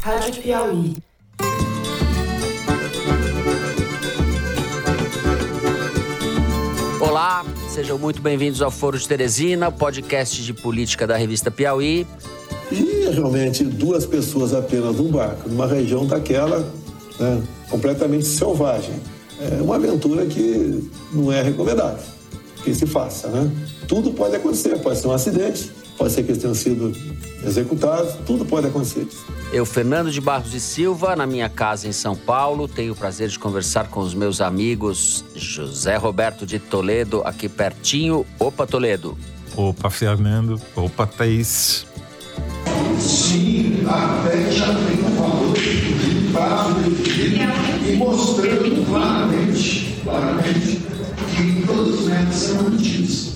Rádio Piauí. Olá, sejam muito bem-vindos ao Foro de Teresina, podcast de política da revista Piauí. E realmente duas pessoas apenas num barco, numa região daquela né, completamente selvagem. É uma aventura que não é recomendável que se faça, né? Tudo pode acontecer, pode ser um acidente, pode ser que eles tenham sido executados, tudo pode acontecer. Eu, Fernando de Barros e Silva, na minha casa em São Paulo, tenho o prazer de conversar com os meus amigos José Roberto de Toledo, aqui pertinho. Opa, Toledo. Opa, Fernando. Opa, Thaís. Sim, a fé já tem um valor de prazo definido e mostrando claramente, claramente que todas as metas serão mantidas.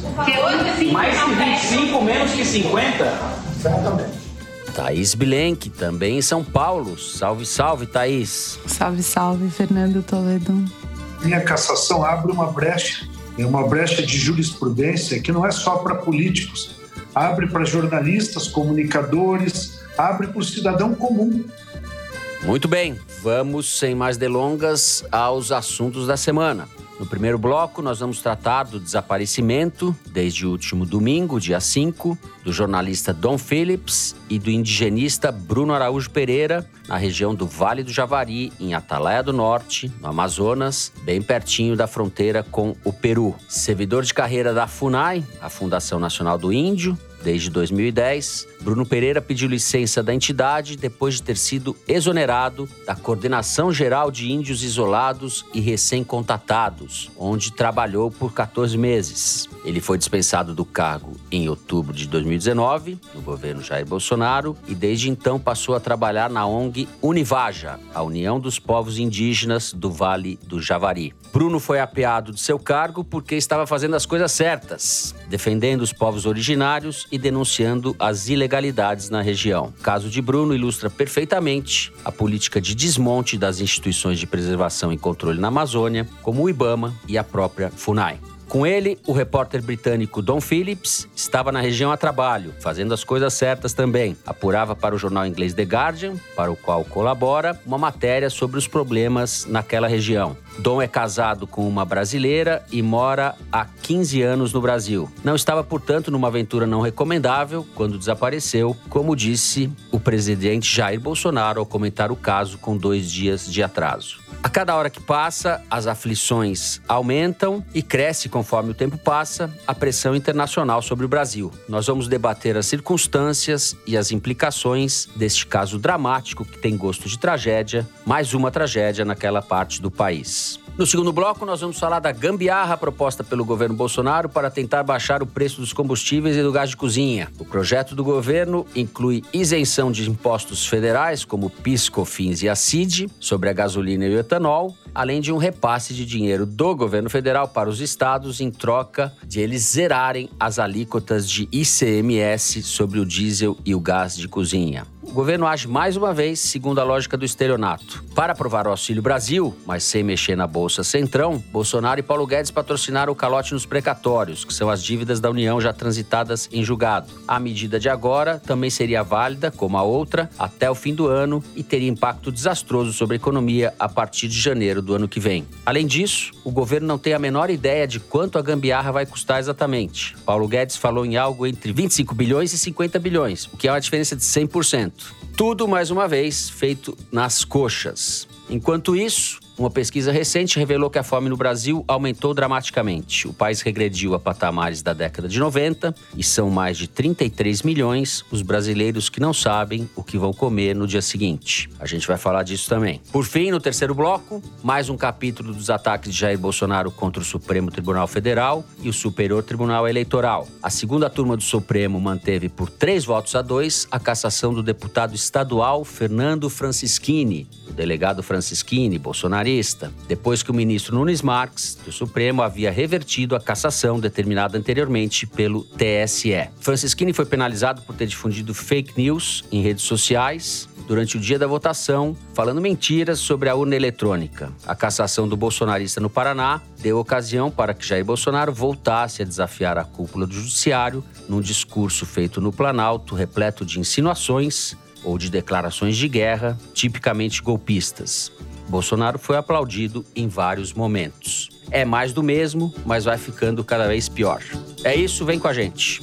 Mais que 25, menos que 50? Exatamente. Thaís Bilenque, também em São Paulo. Salve, salve, Thaís. Salve, salve, Fernando Toledo. Minha cassação abre uma brecha, é uma brecha de jurisprudência que não é só para políticos, abre para jornalistas, comunicadores, abre para o cidadão comum. Muito bem, vamos, sem mais delongas, aos assuntos da semana. No primeiro bloco, nós vamos tratar do desaparecimento, desde o último domingo, dia 5, do jornalista Dom Phillips e do indigenista Bruno Araújo Pereira, na região do Vale do Javari, em Atalaia do Norte, no Amazonas, bem pertinho da fronteira com o Peru. Servidor de carreira da FUNAI, a Fundação Nacional do Índio, Desde 2010, Bruno Pereira pediu licença da entidade depois de ter sido exonerado da Coordenação Geral de Índios Isolados e Recém-Contatados, onde trabalhou por 14 meses. Ele foi dispensado do cargo em outubro de 2019, no governo Jair Bolsonaro, e desde então passou a trabalhar na ONG Univaja, a União dos Povos Indígenas do Vale do Javari. Bruno foi apeado de seu cargo porque estava fazendo as coisas certas, defendendo os povos originários e denunciando as ilegalidades na região. O caso de Bruno ilustra perfeitamente a política de desmonte das instituições de preservação e controle na Amazônia, como o IBAMA e a própria FUNAI. Com ele, o repórter britânico Don Phillips estava na região a trabalho, fazendo as coisas certas também. Apurava para o jornal inglês The Guardian, para o qual colabora, uma matéria sobre os problemas naquela região. Dom é casado com uma brasileira e mora há 15 anos no Brasil. Não estava, portanto, numa aventura não recomendável quando desapareceu, como disse o presidente Jair Bolsonaro ao comentar o caso com dois dias de atraso. A cada hora que passa, as aflições aumentam e cresce conforme o tempo passa a pressão internacional sobre o Brasil. Nós vamos debater as circunstâncias e as implicações deste caso dramático que tem gosto de tragédia, mais uma tragédia naquela parte do país. No segundo bloco, nós vamos falar da gambiarra proposta pelo governo Bolsonaro para tentar baixar o preço dos combustíveis e do gás de cozinha. O projeto do governo inclui isenção de impostos federais, como PIS, COFINS e a CID, sobre a gasolina e o etanol, além de um repasse de dinheiro do governo federal para os estados em troca de eles zerarem as alíquotas de ICMS sobre o diesel e o gás de cozinha. O governo age mais uma vez segundo a lógica do estelionato. Para aprovar o Auxílio Brasil, mas sem mexer na Bolsa Centrão, Bolsonaro e Paulo Guedes patrocinaram o calote nos precatórios, que são as dívidas da União já transitadas em julgado. A medida de agora também seria válida, como a outra, até o fim do ano e teria impacto desastroso sobre a economia a partir de janeiro do ano que vem. Além disso, o governo não tem a menor ideia de quanto a gambiarra vai custar exatamente. Paulo Guedes falou em algo entre 25 bilhões e 50 bilhões, o que é uma diferença de 100%. Tudo, mais uma vez, feito nas coxas. Enquanto isso, uma pesquisa recente revelou que a fome no Brasil aumentou dramaticamente. O país regrediu a patamares da década de 90 e são mais de 33 milhões os brasileiros que não sabem o que vão comer no dia seguinte. A gente vai falar disso também. Por fim, no terceiro bloco, mais um capítulo dos ataques de Jair Bolsonaro contra o Supremo Tribunal Federal e o Superior Tribunal Eleitoral. A segunda turma do Supremo manteve por três votos a dois a cassação do deputado estadual Fernando Francischini, o delegado Francischini, depois que o ministro Nunes Marques, do Supremo, havia revertido a cassação determinada anteriormente pelo TSE. Francischini foi penalizado por ter difundido fake news em redes sociais durante o dia da votação, falando mentiras sobre a urna eletrônica. A cassação do bolsonarista no Paraná deu ocasião para que Jair Bolsonaro voltasse a desafiar a cúpula do judiciário num discurso feito no Planalto, repleto de insinuações ou de declarações de guerra, tipicamente golpistas. Bolsonaro foi aplaudido em vários momentos. É mais do mesmo, mas vai ficando cada vez pior. É isso, vem com a gente.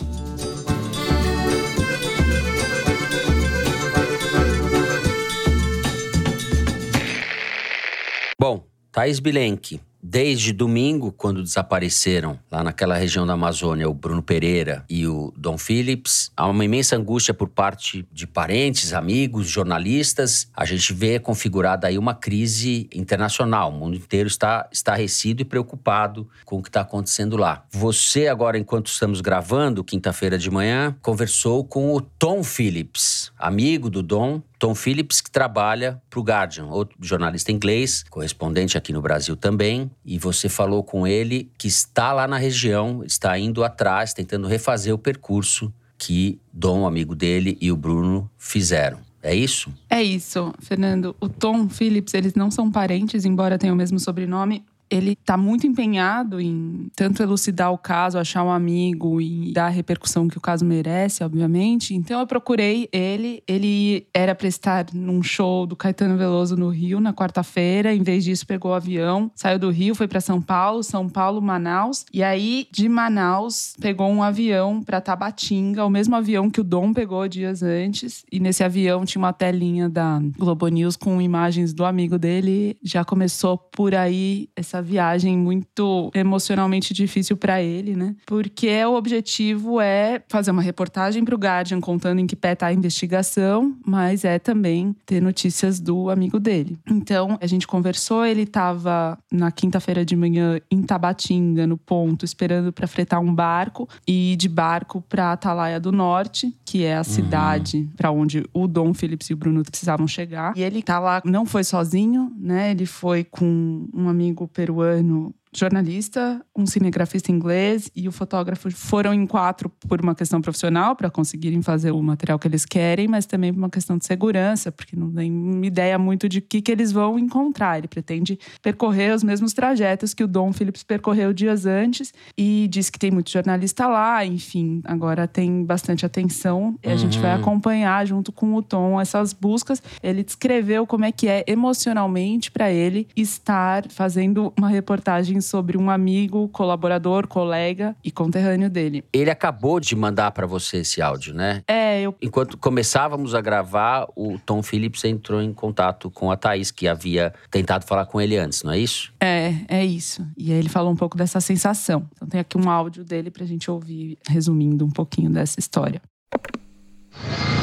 Bom, Thaís Bilenque, Desde domingo, quando desapareceram lá naquela região da Amazônia o Bruno Pereira e o Dom Phillips, há uma imensa angústia por parte de parentes, amigos, jornalistas. A gente vê configurada aí uma crise internacional. O mundo inteiro está estarrecido e preocupado com o que está acontecendo lá. Você, agora, enquanto estamos gravando, quinta-feira de manhã, conversou com o Tom Phillips, amigo do Dom, Tom Phillips, que trabalha para o Guardian, outro jornalista inglês, correspondente aqui no Brasil também. E você falou com ele que está lá na região, está indo atrás, tentando refazer o percurso que Dom, amigo dele, e o Bruno fizeram. É isso? É isso, Fernando. O Tom Phillips, eles não são parentes, embora tenham o mesmo sobrenome ele está muito empenhado em tanto elucidar o caso, achar um amigo e dar a repercussão que o caso merece, obviamente. Então eu procurei ele. Ele era para estar num show do Caetano Veloso no Rio na quarta-feira. Em vez disso, pegou o avião, saiu do Rio, foi para São Paulo, São Paulo, Manaus. E aí, de Manaus, pegou um avião para Tabatinga, o mesmo avião que o Dom pegou dias antes. E nesse avião tinha uma telinha da Globo News com imagens do amigo dele. Já começou por aí essa essa viagem muito emocionalmente difícil para ele, né? Porque o objetivo é fazer uma reportagem para o Guardian contando em que pé tá a investigação, mas é também ter notícias do amigo dele. Então, a gente conversou, ele estava na quinta-feira de manhã em Tabatinga, no ponto, esperando para fretar um barco e de barco para Atalaia do Norte, que é a uhum. cidade para onde o Dom Phillips e o Bruno precisavam chegar. E ele tá lá, não foi sozinho, né? Ele foi com um amigo peruano peruano jornalista, um cinegrafista inglês e o fotógrafo foram em quatro por uma questão profissional, para conseguirem fazer o material que eles querem, mas também por uma questão de segurança, porque não tem uma ideia muito de o que, que eles vão encontrar. Ele pretende percorrer os mesmos trajetos que o Dom Phillips percorreu dias antes e diz que tem muito jornalista lá, enfim, agora tem bastante atenção e a uhum. gente vai uhum. acompanhar junto com o Tom essas buscas. Ele descreveu como é que é emocionalmente para ele estar fazendo uma reportagem sobre um amigo, colaborador, colega e conterrâneo dele. Ele acabou de mandar para você esse áudio, né? É, eu. Enquanto começávamos a gravar, o Tom Phillips entrou em contato com a Thaís, que havia tentado falar com ele antes, não é isso? É, é isso. E aí ele falou um pouco dessa sensação. Então tem aqui um áudio dele pra gente ouvir, resumindo um pouquinho dessa história.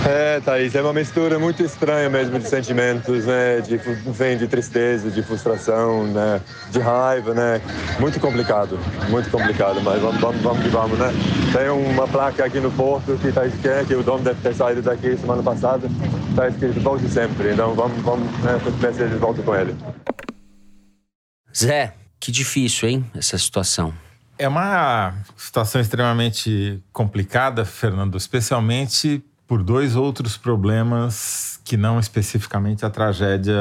É, Thaís, é uma mistura muito estranha mesmo de sentimentos, né? De, vem de tristeza, de frustração, né? De raiva, né? Muito complicado, muito complicado, mas vamos, vamos, vamos que vamos, né? Tem uma placa aqui no porto que está escrito, que o dono deve ter saído daqui semana passada, está escrito volte sempre, então vamos, vamos né? ver se eles voltam com ele. Zé, que difícil, hein, essa situação. É uma situação extremamente complicada, Fernando, especialmente por dois outros problemas que não especificamente a tragédia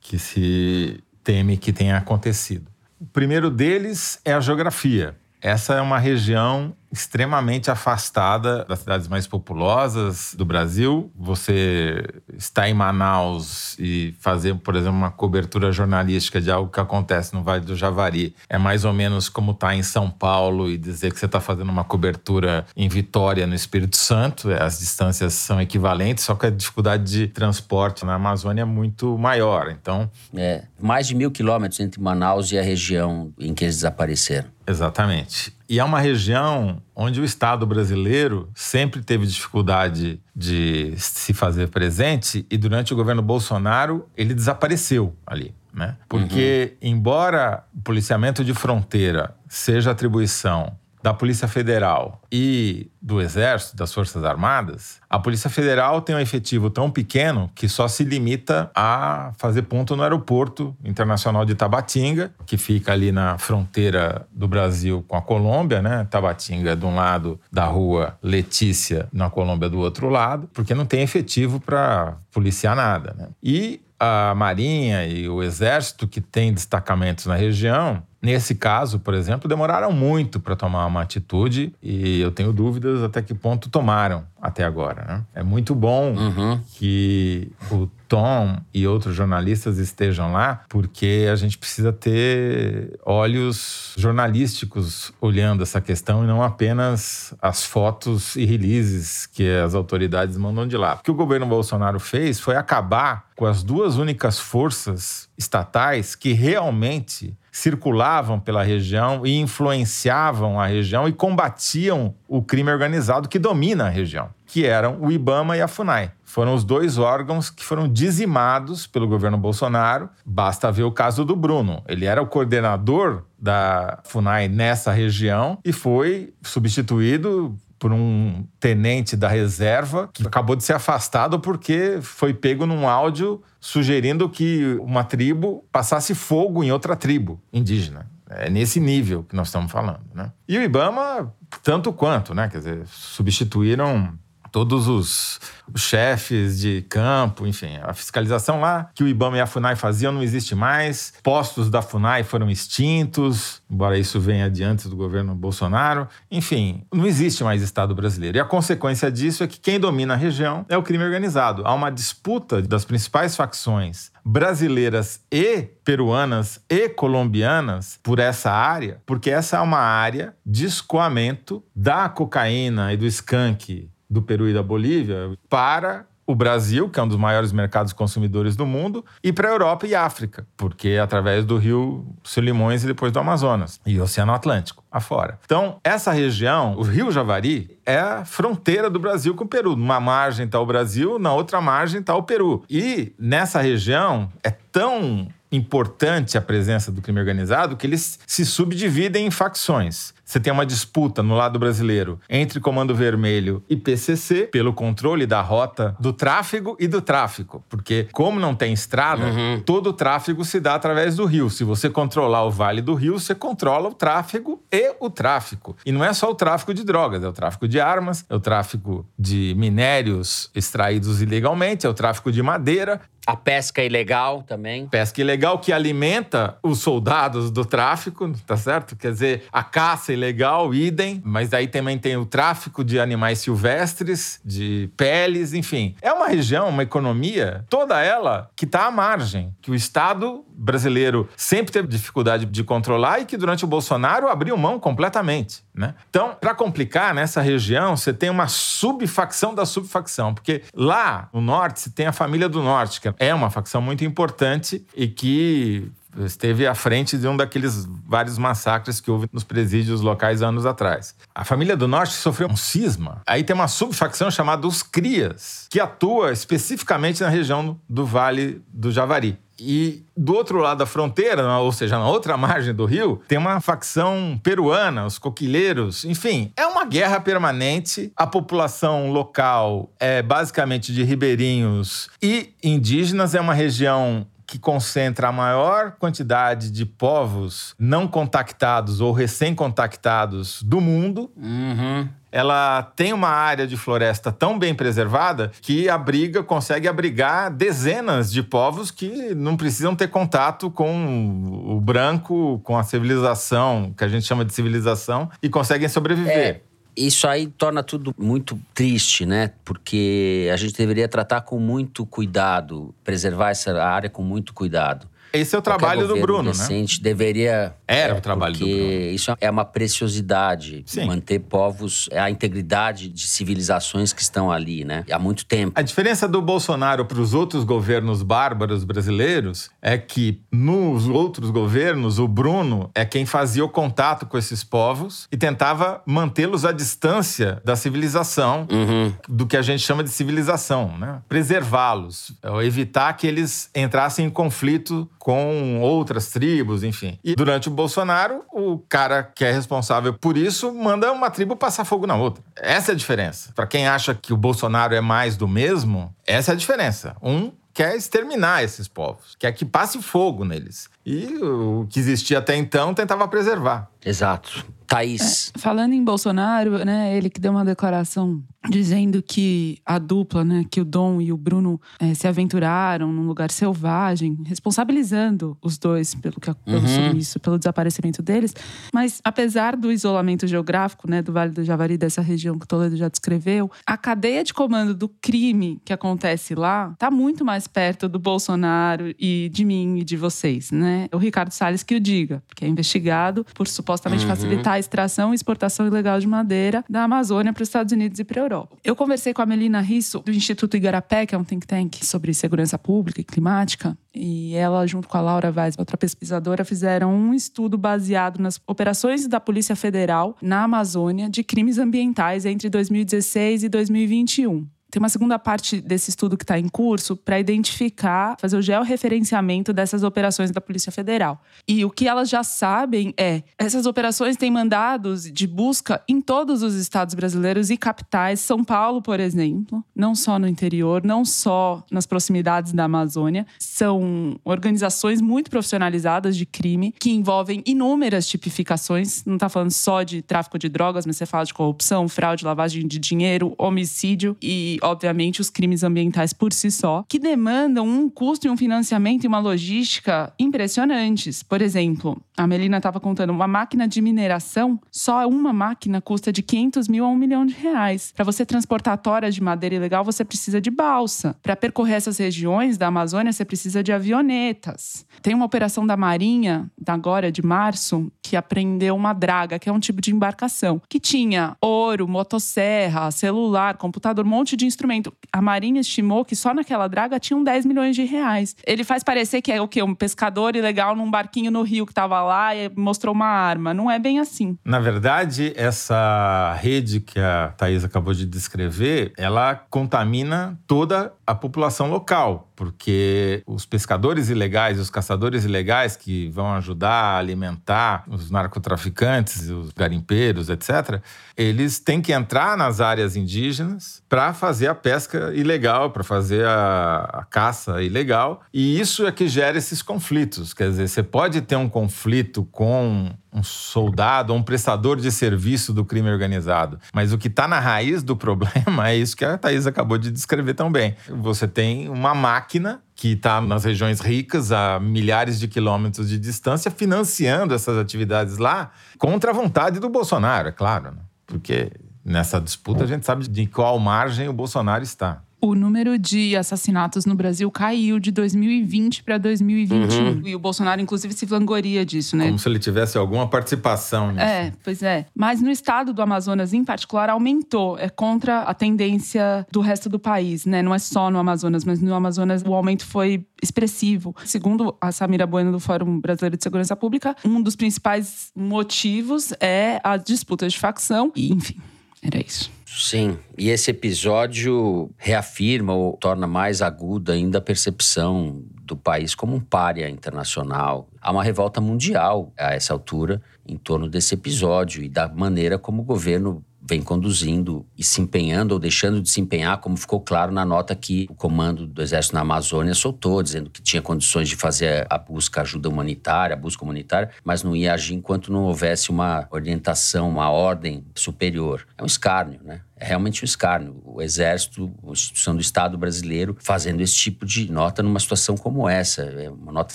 que se teme que tenha acontecido. O primeiro deles é a geografia. Essa é uma região extremamente afastada das cidades mais populosas do Brasil. Você está em Manaus e fazer, por exemplo, uma cobertura jornalística de algo que acontece no Vale do Javari é mais ou menos como estar tá em São Paulo e dizer que você está fazendo uma cobertura em Vitória, no Espírito Santo. As distâncias são equivalentes, só que a dificuldade de transporte na Amazônia é muito maior. Então, é mais de mil quilômetros entre Manaus e a região em que eles desapareceram. Exatamente. E é uma região onde o Estado brasileiro sempre teve dificuldade de se fazer presente e durante o governo Bolsonaro ele desapareceu ali. Né? Porque, uhum. embora o policiamento de fronteira seja atribuição da Polícia Federal e do Exército, das Forças Armadas, a Polícia Federal tem um efetivo tão pequeno que só se limita a fazer ponto no Aeroporto Internacional de Tabatinga, que fica ali na fronteira do Brasil com a Colômbia, né? Tabatinga de um lado da rua Letícia, na Colômbia do outro lado, porque não tem efetivo para policiar nada, né? E a Marinha e o Exército, que tem destacamentos na região, Nesse caso, por exemplo, demoraram muito para tomar uma atitude e eu tenho dúvidas até que ponto tomaram até agora. Né? É muito bom Uhum. que o Tom e outros jornalistas estejam lá, porque a gente precisa ter olhos jornalísticos olhando essa questão e não apenas as fotos e releases que as autoridades mandam de lá. O que o governo Bolsonaro fez foi acabar com as duas únicas forças estatais que realmente circulavam pela região e influenciavam a região e combatiam o crime organizado que domina a região, que eram o IBAMA e a FUNAI. Foram os dois órgãos que foram dizimados pelo governo Bolsonaro. Basta ver o caso do Bruno. Ele era o coordenador da FUNAI nessa região e foi substituído por um tenente da reserva que acabou de ser afastado porque foi pego num áudio sugerindo que uma tribo passasse fogo em outra tribo indígena. É nesse nível que nós estamos falando, né? E o IBAMA, tanto quanto, né? Quer dizer, substituíram todos os, os chefes de campo, enfim, a fiscalização lá que o IBAMA e a FUNAI faziam não existe mais. Postos da FUNAI foram extintos, embora isso venha de antes do governo Bolsonaro. Enfim, não existe mais Estado brasileiro. E a consequência disso é que quem domina a região é o crime organizado. Há uma disputa das principais facções brasileiras e peruanas e colombianas por essa área, porque essa é uma área de escoamento da cocaína e do skunk do Peru e da Bolívia para o Brasil, que é um dos maiores mercados consumidores do mundo, e para a Europa e África, porque é através do rio Solimões e depois do Amazonas e Oceano Atlântico afora. Então, essa região, o Rio Javari, é a fronteira do Brasil com o Peru. Numa margem está o Brasil, na outra margem está o Peru. E nessa região é tão importante a presença do crime organizado que eles se subdividem em facções. Você tem uma disputa no lado brasileiro entre Comando Vermelho e PCC pelo controle da rota do tráfego e do tráfico, porque como não tem estrada, todo o tráfego se dá através do rio. Se você controlar o Vale do Rio, você controla o tráfego e o tráfico. E não é só o tráfico de drogas, é o tráfico de armas, é o tráfico de minérios extraídos ilegalmente, é o tráfico de madeira, A pesca ilegal também. pesca ilegal que alimenta os soldados do tráfico, tá certo? Quer dizer, a caça ilegal, idem, mas aí também tem o tráfico de animais silvestres, de peles, enfim. É uma região, uma economia, toda ela que está à margem, que o Estado brasileiro sempre teve dificuldade de controlar e que durante o Bolsonaro abriu mão completamente, né? Então, para complicar, nessa região, você tem uma subfacção da subfacção, porque lá no norte você tem a família do norte, que é uma facção muito importante e que esteve à frente de um daqueles vários massacres que houve nos presídios locais anos atrás. A família do Norte sofreu um cisma. Aí tem uma subfacção chamada os Crias, que atua especificamente na região do Vale do Javari. E do outro lado da fronteira, ou seja, na outra margem do rio, tem uma facção peruana, os coquilheiros. Enfim, é uma guerra permanente. A população local é basicamente de ribeirinhos e indígenas. É uma região que concentra a maior quantidade de povos não contactados ou recém-contactados do mundo. Uhum. Ela tem uma área de floresta tão bem preservada que abriga, consegue abrigar dezenas de povos que não precisam ter contato com o branco, com a civilização, que a gente chama de civilização, e conseguem sobreviver. É, isso aí torna tudo muito triste, né? Porque a gente deveria tratar com muito cuidado, preservar essa área com muito cuidado. Esse é o trabalho do Bruno, né? decente deveria. Era é, o trabalho do Bruno. Isso é uma preciosidade. Sim. Manter povos, é a integridade de civilizações que estão ali, né? Há muito tempo. A diferença do Bolsonaro para os outros governos bárbaros brasileiros é que nos outros governos o Bruno é quem fazia o contato com esses povos e tentava mantê-los à distância da civilização, Uhum. do que a gente chama de civilização, né? Preservá-los, ou evitar que eles entrassem em conflito com outras tribos, enfim. E durante o Bolsonaro, o cara que é responsável por isso manda uma tribo passar fogo na outra. Essa é a diferença. Para quem acha que o Bolsonaro é mais do mesmo, essa é a diferença. Um quer exterminar esses povos, quer que passe fogo neles. E o que existia até então tentava preservar. Exato. Thaís. É, falando em Bolsonaro, né, ele que deu uma declaração dizendo que a dupla, né, que o Dom e o Bruno é, se aventuraram num lugar selvagem, responsabilizando os dois pelo, que, pelo uhum. sumiço, pelo desaparecimento deles. Mas apesar do isolamento geográfico, né, do Vale do Javari, dessa região que Toledo já descreveu, a cadeia de comando do crime que acontece lá está muito mais perto do Bolsonaro e de mim e de vocês, né? O Ricardo Salles que o diga, porque é investigado por supostamente uhum. facilitar extração e exportação ilegal de madeira da Amazônia para os Estados Unidos e para a Europa. Eu conversei com a Melina Risso, do Instituto Igarapé, que é um think tank sobre segurança pública e climática, e ela, junto com a Laura Vaz, outra pesquisadora, fizeram um estudo baseado nas operações da Polícia Federal na Amazônia de crimes ambientais entre 2016 e 2021. Tem uma segunda parte desse estudo que está em curso para identificar, fazer o georreferenciamento dessas operações da Polícia Federal. E o que elas já sabem é: essas operações têm mandados de busca em todos os estados brasileiros e capitais, São Paulo, por exemplo, não só no interior, não só nas proximidades da Amazônia. São organizações muito profissionalizadas de crime que envolvem inúmeras tipificações. Não está falando só de tráfico de drogas, mas você fala de corrupção, fraude, lavagem de dinheiro, homicídio e obviamente, os crimes ambientais por si só, que demandam um custo e um financiamento e uma logística impressionantes. Por exemplo, a Melina estava contando, uma máquina de mineração, só uma máquina custa de 500 mil a um milhão de reais. Para você transportar toras de madeira ilegal, você precisa de balsa. Para percorrer essas regiões da Amazônia, você precisa de avionetas. Tem uma operação da Marinha, agora de março, que apreendeu uma draga, que é um tipo de embarcação, que tinha ouro, motosserra, celular, computador, um monte de instrumento. A Marinha estimou que só naquela draga tinham 10 milhões de reais. Ele faz parecer que é o quê? Um pescador ilegal num barquinho no rio que estava lá e mostrou uma arma. Não é bem assim. Na verdade, essa rede que a Thais acabou de descrever, ela contamina toda a população local, porque os pescadores ilegais e os caçadores ilegais que vão ajudar a alimentar os narcotraficantes, os garimpeiros, etc., eles têm que entrar nas áreas indígenas para fazer a pesca ilegal, para fazer a, a, caça ilegal. E isso é que gera esses conflitos. Quer dizer, você pode ter um conflito com um soldado um prestador de serviço do crime organizado. Mas o que está na raiz do problema é isso que a Thaís acabou de descrever também. Você tem uma máquina que está nas regiões ricas, a milhares de quilômetros de distância, financiando essas atividades lá contra a vontade do Bolsonaro, é claro. Né? Porque nessa disputa a gente sabe de qual margem o Bolsonaro está o número de assassinatos no Brasil caiu de 2020 para 2021. Uhum. E o Bolsonaro, inclusive, se vangoria disso, né? Como se ele tivesse alguma participação nisso. É, pois é. Mas no estado do Amazonas, em particular, aumentou. É contra a tendência do resto do país, né? Não é só no Amazonas, mas no Amazonas o aumento foi expressivo. Segundo a Samira Bueno do Fórum Brasileiro de Segurança Pública, um dos principais motivos é a disputa de facção. E, enfim, era isso. Sim, e esse episódio reafirma ou torna mais aguda ainda a percepção do país como um párea internacional. Há uma revolta mundial a essa altura em torno desse episódio e da maneira como o governo vem conduzindo e se empenhando ou deixando de se empenhar, como ficou claro na nota que o comando do Exército na Amazônia soltou, dizendo que tinha condições de fazer a busca ajuda humanitária, a busca humanitária, mas não ia agir enquanto não houvesse uma orientação, uma ordem superior. É um escárnio, né? É realmente um escárnio. O Exército, a instituição do Estado brasileiro, fazendo esse tipo de nota numa situação como essa. É uma nota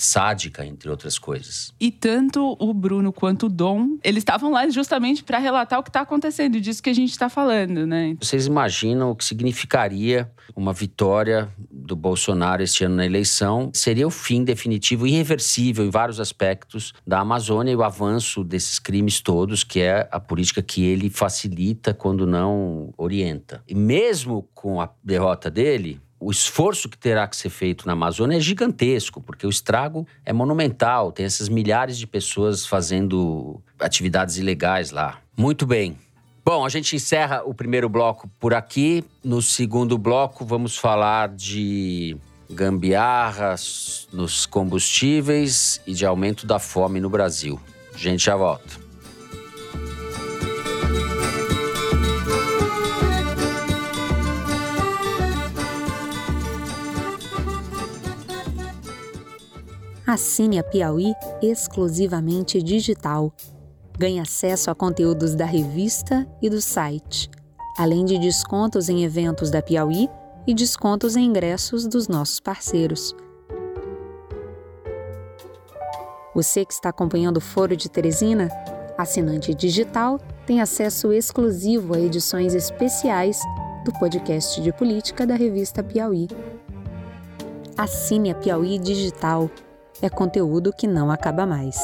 sádica, entre outras coisas. E tanto o Bruno quanto o Dom, eles estavam lá justamente para relatar o que está acontecendo, disso que a gente está falando, né? Vocês imaginam o que significaria uma vitória do Bolsonaro este ano na eleição? Seria o fim definitivo, irreversível em vários aspectos da Amazônia e o avanço desses crimes todos, que é a política que ele facilita, quando não orienta. E mesmo com a derrota dele, o esforço que terá que ser feito na Amazônia é gigantesco, porque o estrago é monumental. Tem essas milhares de pessoas fazendo atividades ilegais lá. Muito bem. Bom, a gente encerra o primeiro bloco por aqui. No segundo bloco, vamos falar de gambiarras nos combustíveis e de aumento da fome no Brasil. A gente já volta. Assine a Piauí exclusivamente digital. Ganhe acesso a conteúdos da revista e do site, além de descontos em eventos da Piauí e descontos em ingressos dos nossos parceiros. Você que está acompanhando o Foro de Teresina, assinante digital, tem acesso exclusivo a edições especiais do podcast de política da revista Piauí. Assine a Piauí Digital. É conteúdo que não acaba mais.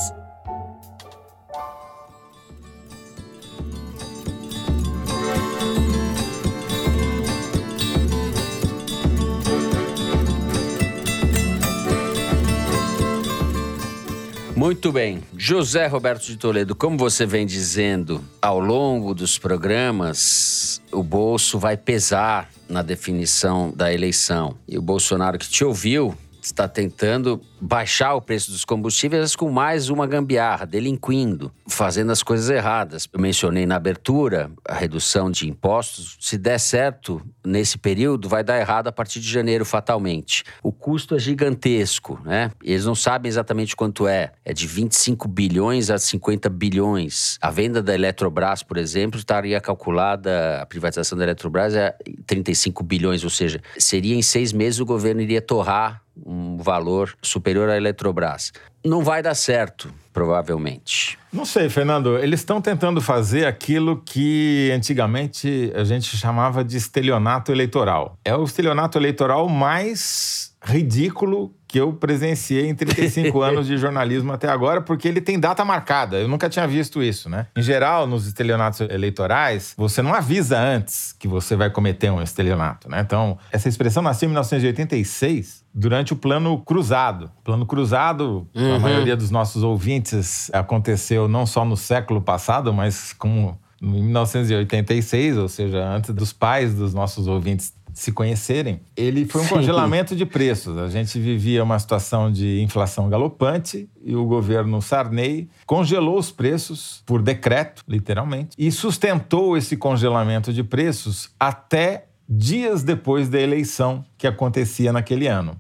Muito bem. José Roberto de Toledo, como você vem dizendo ao longo dos programas, o bolso vai pesar na definição da eleição. E o Bolsonaro que te ouviu está tentando baixar o preço dos combustíveis com mais uma gambiarra, delinquindo, fazendo as coisas erradas. Eu mencionei na abertura a redução de impostos. Se der certo nesse período, vai dar errado a partir de janeiro, fatalmente. O custo é gigantesco, né? Eles não sabem exatamente quanto é. É de 25 bilhões a 50 bilhões. A venda da Eletrobras, por exemplo, estaria calculada, a privatização da Eletrobras é 35 bilhões, ou seja, seria em seis meses o governo iria torrar um valor superior à Eletrobras. Não vai dar certo, provavelmente. Não sei, Fernando. Eles estão tentando fazer aquilo que antigamente a gente chamava de estelionato eleitoral. É o estelionato eleitoral mais ridículo que eu presenciei em 35 anos de jornalismo até agora, porque ele tem data marcada. Eu nunca tinha visto isso, né? Em geral, nos estelionatos eleitorais, você não avisa antes que você vai cometer um estelionato, né? Então, essa expressão nasceu em 1986, durante o Plano Cruzado. O Plano Cruzado, uhum. a maioria dos nossos ouvintes, aconteceu não só no século passado, mas como em 1986, ou seja, antes dos pais dos nossos ouvintes se conhecerem, ele foi um Sim. congelamento de preços. A gente vivia uma situação de inflação galopante e o governo Sarney congelou os preços por decreto, literalmente, e sustentou esse congelamento de preços até dias depois da eleição que acontecia naquele ano.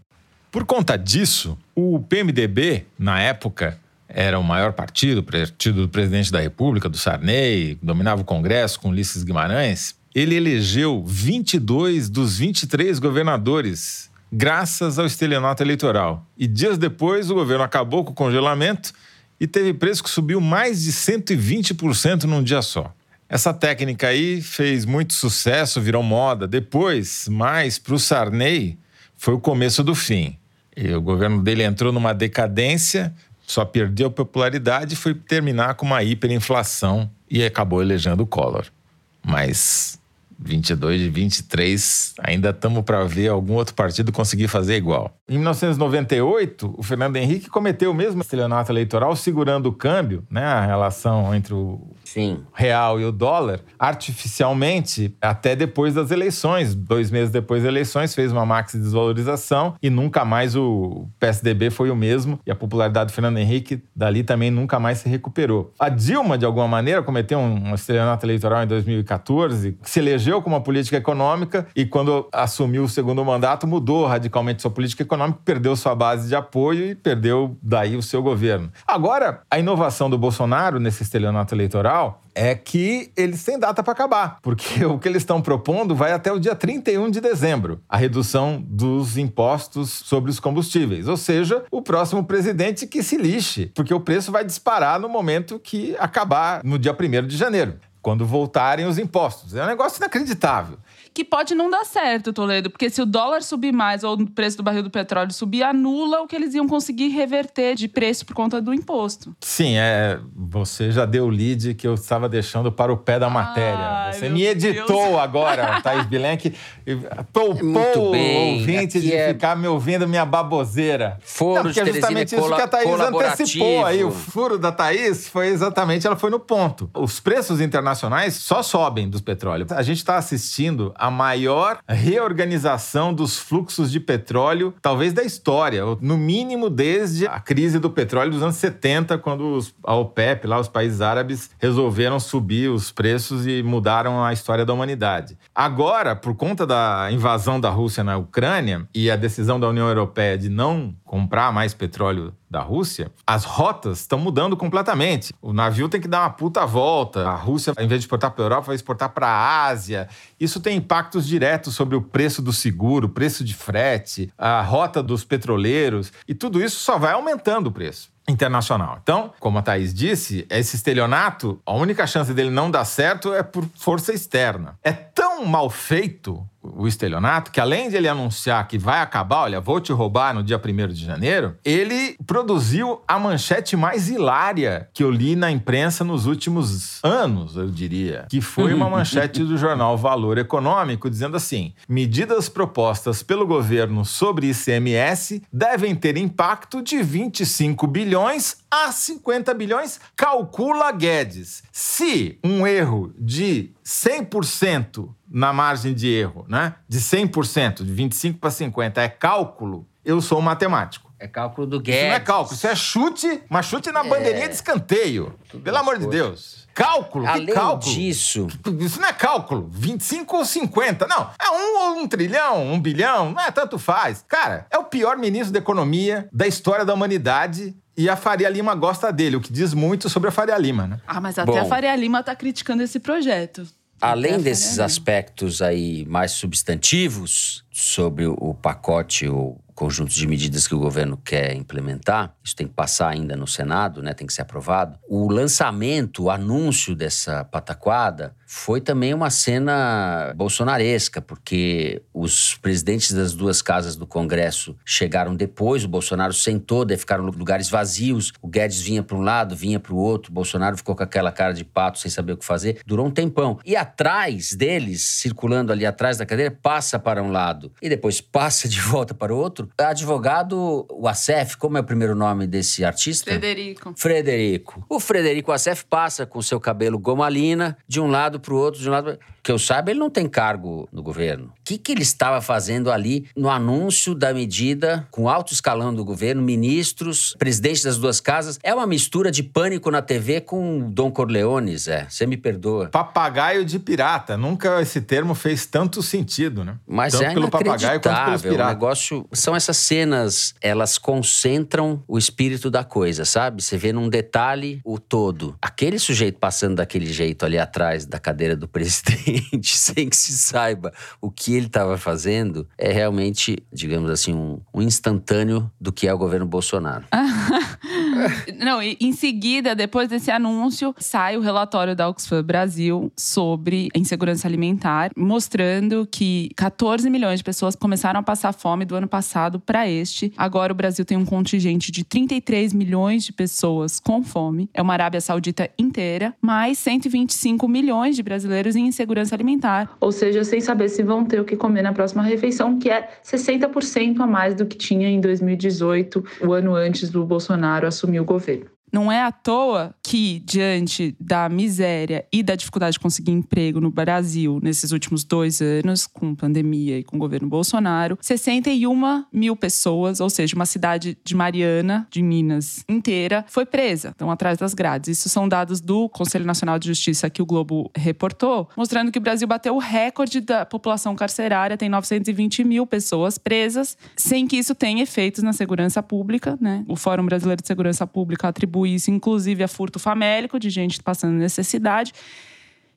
Por conta disso, o PMDB, na época, era o maior partido, o partido do presidente da República, do Sarney, dominava o Congresso com Ulisses Guimarães, ele elegeu 22 dos 23 governadores graças ao estelionato eleitoral. E dias depois, o governo acabou com o congelamento e teve preço que subiu mais de 120% num dia só. Essa técnica aí fez muito sucesso, virou moda. Depois, mais para o Sarney, foi o começo do fim. E o governo dele entrou numa decadência, só perdeu popularidade e foi terminar com uma hiperinflação e acabou elegendo o Collor. Mas 22 de 23, ainda estamos para ver algum outro partido conseguir fazer igual. Em 1998, o Fernando Henrique cometeu o mesmo estelionato eleitoral segurando o câmbio, né, a relação entre o Sim. real e o dólar, artificialmente até depois das eleições. Dois meses depois das eleições, fez uma maxi desvalorização e nunca mais o PSDB foi o mesmo e a popularidade do Fernando Henrique dali também nunca mais se recuperou. A Dilma, de alguma maneira, cometeu um estelionato eleitoral em 2014, se elegeu com uma política econômica e quando assumiu o segundo mandato mudou radicalmente sua política econômica, perdeu sua base de apoio e perdeu daí o seu governo. Agora, a inovação do Bolsonaro nesse estelionato eleitoral é que eles têm data para acabar, porque o que eles estão propondo vai até o dia 31 de dezembro, a redução dos impostos sobre os combustíveis. Ou seja, o próximo presidente que se lixe, porque o preço vai disparar no momento que acabar no dia 1 de janeiro quando voltarem os impostos. É um negócio inacreditável que pode não dar certo, Toledo, porque se o dólar subir mais ou o preço do barril do petróleo subir, anula o que eles iam conseguir reverter de preço por conta do imposto. Sim, é. Você já deu o lead que eu estava deixando para o pé da matéria. Ai, você me editou Deus. agora, Thaís Bilenque, poupou o ouvinte de é... ficar me ouvindo minha baboseira. Furo Não, porque é justamente isso que a Thaís antecipou aí. O furo da Thaís foi exatamente, ela foi no ponto. Os preços internacionais só sobem dos petróleos. A gente está assistindo a a maior reorganização dos fluxos de petróleo, talvez da história, no mínimo desde a crise do petróleo dos anos 70, quando os, a OPEP, lá os países árabes, resolveram subir os preços e mudaram a história da humanidade. Agora, por conta da invasão da Rússia na Ucrânia e a decisão da União Europeia de não comprar mais petróleo da Rússia, as rotas estão mudando completamente. O navio tem que dar uma puta volta. A Rússia, ao invés de exportar para a Europa, vai exportar para a Ásia. Isso tem impactos diretos sobre o preço do seguro, o preço de frete, a rota dos petroleiros. E tudo isso só vai aumentando o preço internacional. Então, como a Thaís disse, esse estelionato, a única chance dele não dar certo é por força externa. É tão mal feito o estelionato, que além de ele anunciar que vai acabar, olha, vou te roubar no dia 1 de janeiro, ele produziu a manchete mais hilária que eu li na imprensa nos últimos anos, eu diria, que foi uma manchete do jornal Valor Econômico dizendo assim: medidas propostas pelo governo sobre ICMS devem ter impacto de 25 bilhões a 50 bilhões, calcula Guedes. Se um erro de 100% na margem de erro, né? De 100%, de 25 para 50 é cálculo, eu sou um matemático. É cálculo do Guedes. Isso não é cálculo, isso é chute, mas chute na é... bandeirinha de escanteio. Pelo amor de Deus. Cálculo? Além que cálculo? disso. Isso não é cálculo. 25 ou 50. Não. É um ou um trilhão, um bilhão. Não é tanto faz. Cara, é o pior ministro da economia da história da humanidade. E a Faria Lima gosta dele, o que diz muito sobre a Faria Lima, né? Ah, mas até Bom, a Faria Lima tá criticando esse projeto. Além desses aspectos aí mais substantivos sobre o pacote, o conjunto de medidas que o governo quer implementar, isso tem que passar ainda no Senado, né, tem que ser aprovado. O lançamento, o anúncio dessa pataquada foi também uma cena bolsonaresca, porque os presidentes das duas casas do Congresso chegaram depois, o Bolsonaro sentou, daí ficaram lugares vazios, o Guedes vinha para um lado, vinha para o outro, o Bolsonaro ficou com aquela cara de pato sem saber o que fazer, durou um tempão. E atrás deles, circulando ali atrás da cadeira, passa para um lado e depois passa de volta para o outro, advogado, o Acef, como é o primeiro nome desse artista? Frederico. Frederico. O Frederico Acef passa com seu cabelo gomalina de um lado lado para o outro, de um lado. Que eu saiba, ele não tem cargo no governo. O que, que ele estava fazendo ali no anúncio da medida, com alto escalão do governo, ministros, presidentes das duas casas? É uma mistura de pânico na TV com Dom Corleone, Zé. Você me perdoa. Papagaio de pirata. Nunca esse termo fez tanto sentido, né? Mas tanto é pelo papagaio quanto pelos piratas. O negócio. São essas cenas, elas concentram o espírito da coisa, sabe? Você vê num detalhe o todo. Aquele sujeito passando daquele jeito ali atrás da cadeira do presidente sem que se saiba o que ele estava fazendo é realmente, digamos assim, um, um, instantâneo do que é o governo Bolsonaro. Não, e em seguida, depois desse anúncio, sai o relatório da Oxfam Brasil sobre insegurança alimentar, mostrando que 14 milhões de pessoas começaram a passar fome do ano passado para este. Agora o Brasil tem um contingente de 33 milhões de pessoas com fome. É uma Arábia Saudita inteira, mais 125 milhões de brasileiros em insegurança alimentar. Ou seja, sem saber se vão ter o que comer na próxima refeição, que é 60% a mais do que tinha em 2018, o ano antes do Bolsonaro assumir o governo. Não é à toa que, diante da miséria e da dificuldade de conseguir emprego no Brasil nesses últimos dois anos, com pandemia e com o governo Bolsonaro, 61 mil pessoas, ou seja, uma cidade de Mariana, de Minas inteira, foi presa. Estão atrás das grades. Isso são dados do Conselho Nacional de Justiça que o Globo reportou, mostrando que o Brasil bateu o recorde da população carcerária, tem 920 mil pessoas presas, sem que isso tenha efeitos na segurança pública. Né? O Fórum Brasileiro de Segurança Pública atribui atribui isso, inclusive, a furto famélico de gente passando necessidade.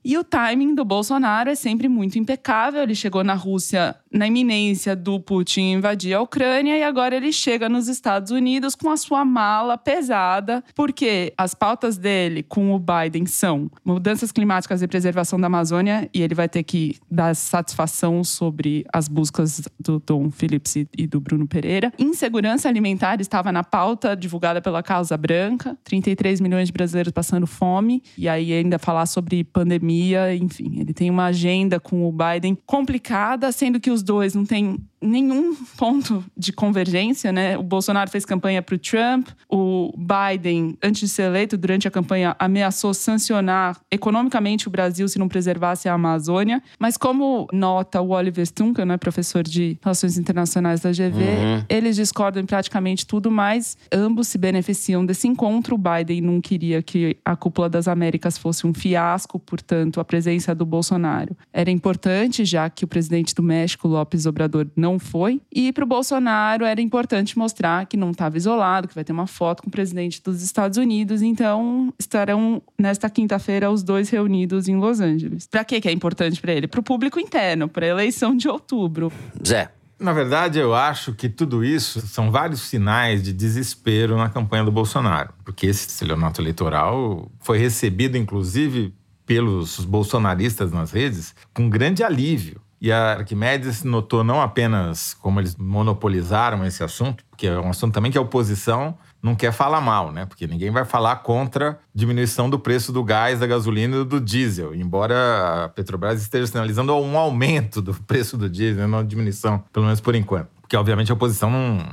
E o timing do Bolsonaro é sempre muito impecável. Ele chegou na Rússia na iminência do Putin invadir a Ucrânia e agora ele chega nos Estados Unidos com a sua mala pesada, porque as pautas dele com o Biden são mudanças climáticas e preservação da Amazônia e ele vai ter que dar satisfação sobre as buscas do Tom Phillips e do Bruno Pereira. Insegurança alimentar estava na pauta divulgada pela Casa Branca, 33 milhões de brasileiros passando fome e aí ainda falar sobre pandemia, enfim, ele tem uma agenda com o Biden complicada, sendo que os dois não têm nenhum ponto de convergência, né? O Bolsonaro fez campanha para o Trump, o Biden, antes de ser eleito, durante a campanha, ameaçou sancionar economicamente o Brasil se não preservasse a Amazônia. Mas como nota o Oliver Stunkel, né, professor de Relações Internacionais da GV, uhum. eles discordam em praticamente tudo, mas ambos se beneficiam desse encontro. O Biden não queria que a cúpula das Américas fosse um fiasco, portanto, a presença do Bolsonaro era importante, já que o presidente do México, López Obrador, não foi. E para o Bolsonaro era importante mostrar que não estava isolado, que vai ter uma foto com o presidente dos Estados Unidos. Então, estarão nesta quinta-feira os dois reunidos em Los Angeles. Para que é importante para ele? Para o público interno, para a eleição de outubro. Zé. Na verdade, eu acho que tudo isso são vários sinais de desespero na campanha do Bolsonaro, porque esse estelionato eleitoral foi recebido, inclusive, pelos bolsonaristas nas redes com grande alívio. E a Arquimedes notou não apenas como eles monopolizaram esse assunto, porque é um assunto também que a oposição não quer falar mal, né? Porque ninguém vai falar contra diminuição do preço do gás, da gasolina e do diesel. Embora a Petrobras esteja sinalizando um aumento do preço do diesel, não diminuição, pelo menos por enquanto. Porque, obviamente, a oposição não,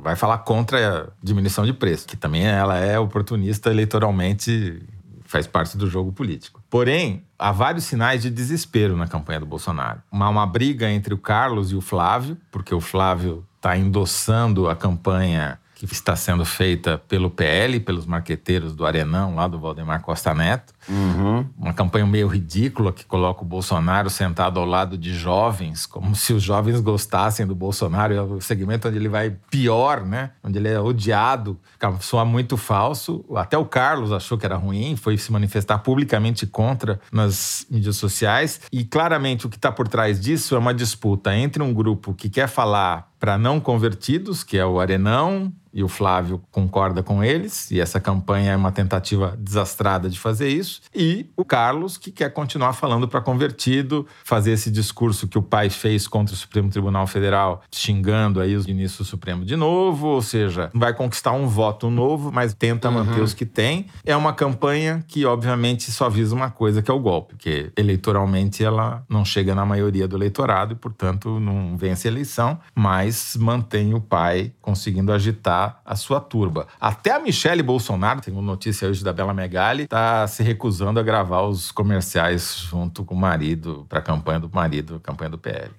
vai falar contra a diminuição de preço, que também ela é oportunista eleitoralmente faz parte do jogo político. Porém, há vários sinais de desespero na campanha do Bolsonaro. Uma, uma briga entre o Carlos e o Flávio, porque o Flávio está endossando a campanha que está sendo feita pelo PL, pelos marqueteiros do Arenão, lá do Valdemar Costa Neto. Uhum. Uma campanha meio ridícula que coloca o Bolsonaro sentado ao lado de jovens, como se os jovens gostassem do Bolsonaro. É o segmento onde ele vai pior, né? Onde ele é odiado. Soa muito falso. Até o Carlos achou que era ruim, foi se manifestar publicamente contra nas mídias sociais. E claramente o que está por trás disso é uma disputa entre um grupo que quer falar para não convertidos, que é o Arenão, e o Flávio concorda com eles, e essa campanha é uma tentativa desastrada de fazer isso, e o Carlos, que quer continuar falando para convertido, fazer esse discurso que o pai fez contra o Supremo Tribunal Federal, xingando aí os ministros do Supremo de novo, ou seja, vai conquistar um voto novo, mas tenta uhum. manter os que tem. É uma campanha que, obviamente, só visa uma coisa, que é o golpe, porque eleitoralmente ela não chega na maioria do eleitorado e, portanto, não vence a eleição, mas mantém o pai conseguindo agitar a sua turba. Até a Michelle Bolsonaro, tem uma notícia hoje da Bela Megali, está se recusando a gravar os comerciais junto com o marido, para a campanha do marido, a campanha do PL.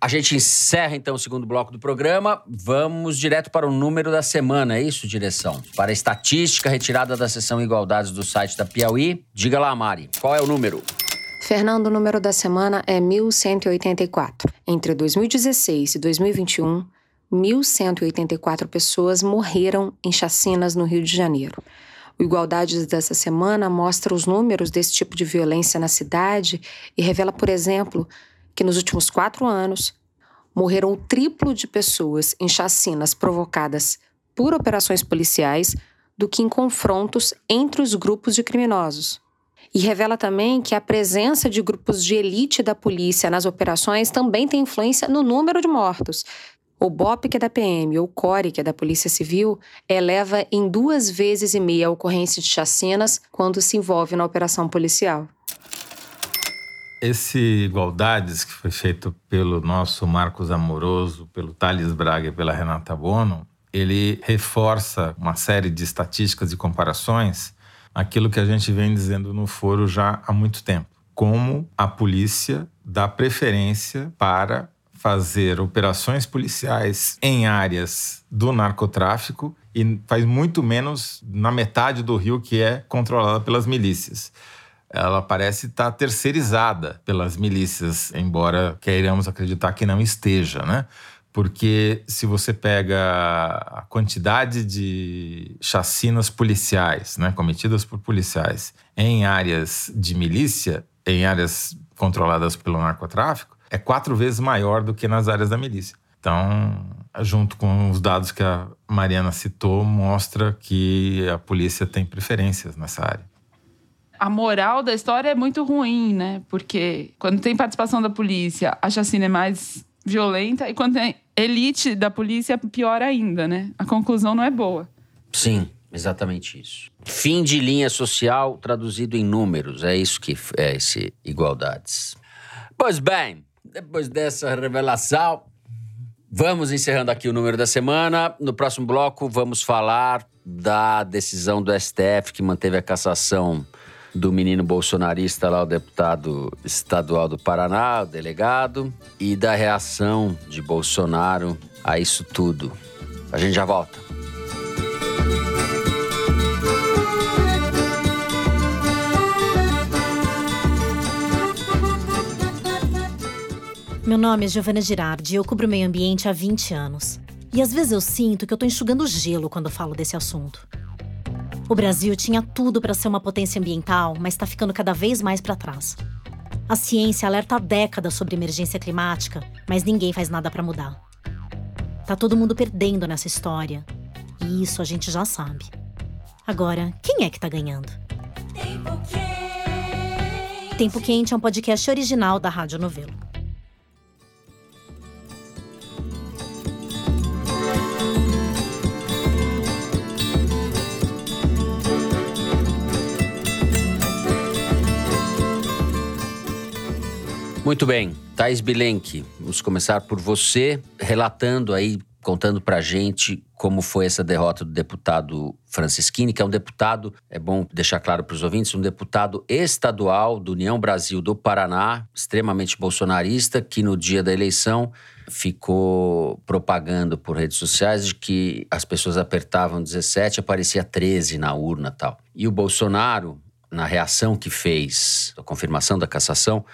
A gente encerra então o segundo bloco do programa. Vamos direto para o número da semana, é isso, direção? Para a estatística retirada da seção Igualdades do site da Piauí. Diga lá, Mari, qual é o número? Fernando, o número da semana é 1184. Entre 2016 e 2021, 1.184 pessoas morreram em chacinas no Rio de Janeiro. O Igualdades dessa semana mostra os números desse tipo de violência na cidade e revela, por exemplo, que nos últimos quatro anos morreram o triplo de pessoas em chacinas provocadas por operações policiais do que em confrontos entre os grupos de criminosos. E revela também que a presença de grupos de elite da polícia nas operações também tem influência no número de mortos, o BOP, que é da PM, ou o CORE, que é da Polícia Civil, eleva em duas vezes e meia a ocorrência de chacinas quando se envolve na operação policial. Esse Igualdades, que foi feito pelo nosso Marcos Amoroso, pelo Thales Braga e pela Renata Bono, ele reforça uma série de estatísticas e comparações aquilo que a gente vem dizendo no foro já há muito tempo. Como a polícia dá preferência para fazer operações policiais em áreas do narcotráfico e faz muito menos na metade do Rio que é controlada pelas milícias. Ela parece estar terceirizada pelas milícias, embora queiramos acreditar que não esteja, né? Porque se você pega a quantidade de chacinas policiais, né, cometidas por policiais em áreas de milícia, em áreas controladas pelo narcotráfico, é quatro vezes maior do que nas áreas da milícia. Então, junto com os dados que a Mariana citou, mostra que a polícia tem preferências nessa área. A moral da história é muito ruim, né? Porque quando tem participação da polícia, a chacina é mais violenta, e quando tem elite da polícia, pior ainda, né? A conclusão não é boa. Sim, exatamente isso. Fim de linha social traduzido em números, é isso que é esse igualdades. Pois bem, depois dessa revelação, Vamos encerrando aqui o número da semana. No próximo bloco, vamos falar da decisão do STF que manteve a cassação do menino bolsonarista lá, o deputado estadual do Paraná, o delegado, e da reação de Bolsonaro a isso tudo. A gente já volta. Meu nome é Giovana Girardi e eu cubro o meio ambiente há 20 anos. E às vezes eu sinto que eu tô enxugando gelo quando falo desse assunto. O Brasil tinha tudo para ser uma potência ambiental, mas está ficando cada vez mais para trás. A ciência alerta há décadas sobre emergência climática, mas ninguém faz nada para mudar. Tá todo mundo perdendo nessa história. E isso a gente já sabe. Agora, quem é que tá ganhando? Tempo Quente, Tempo Quente é um podcast original da Rádio Novelo. Muito bem. Thais Bilenque, vamos começar por você, relatando aí, contando pra gente como foi essa derrota do deputado Francisquini, que é um deputado, é bom deixar claro para os ouvintes, um deputado estadual do União Brasil do Paraná, extremamente bolsonarista, que no dia da eleição ficou propagando por redes sociais de que as pessoas apertavam 17, aparecia 13 na urna tal. E o Bolsonaro, na reação que fez, a confirmação da cassação,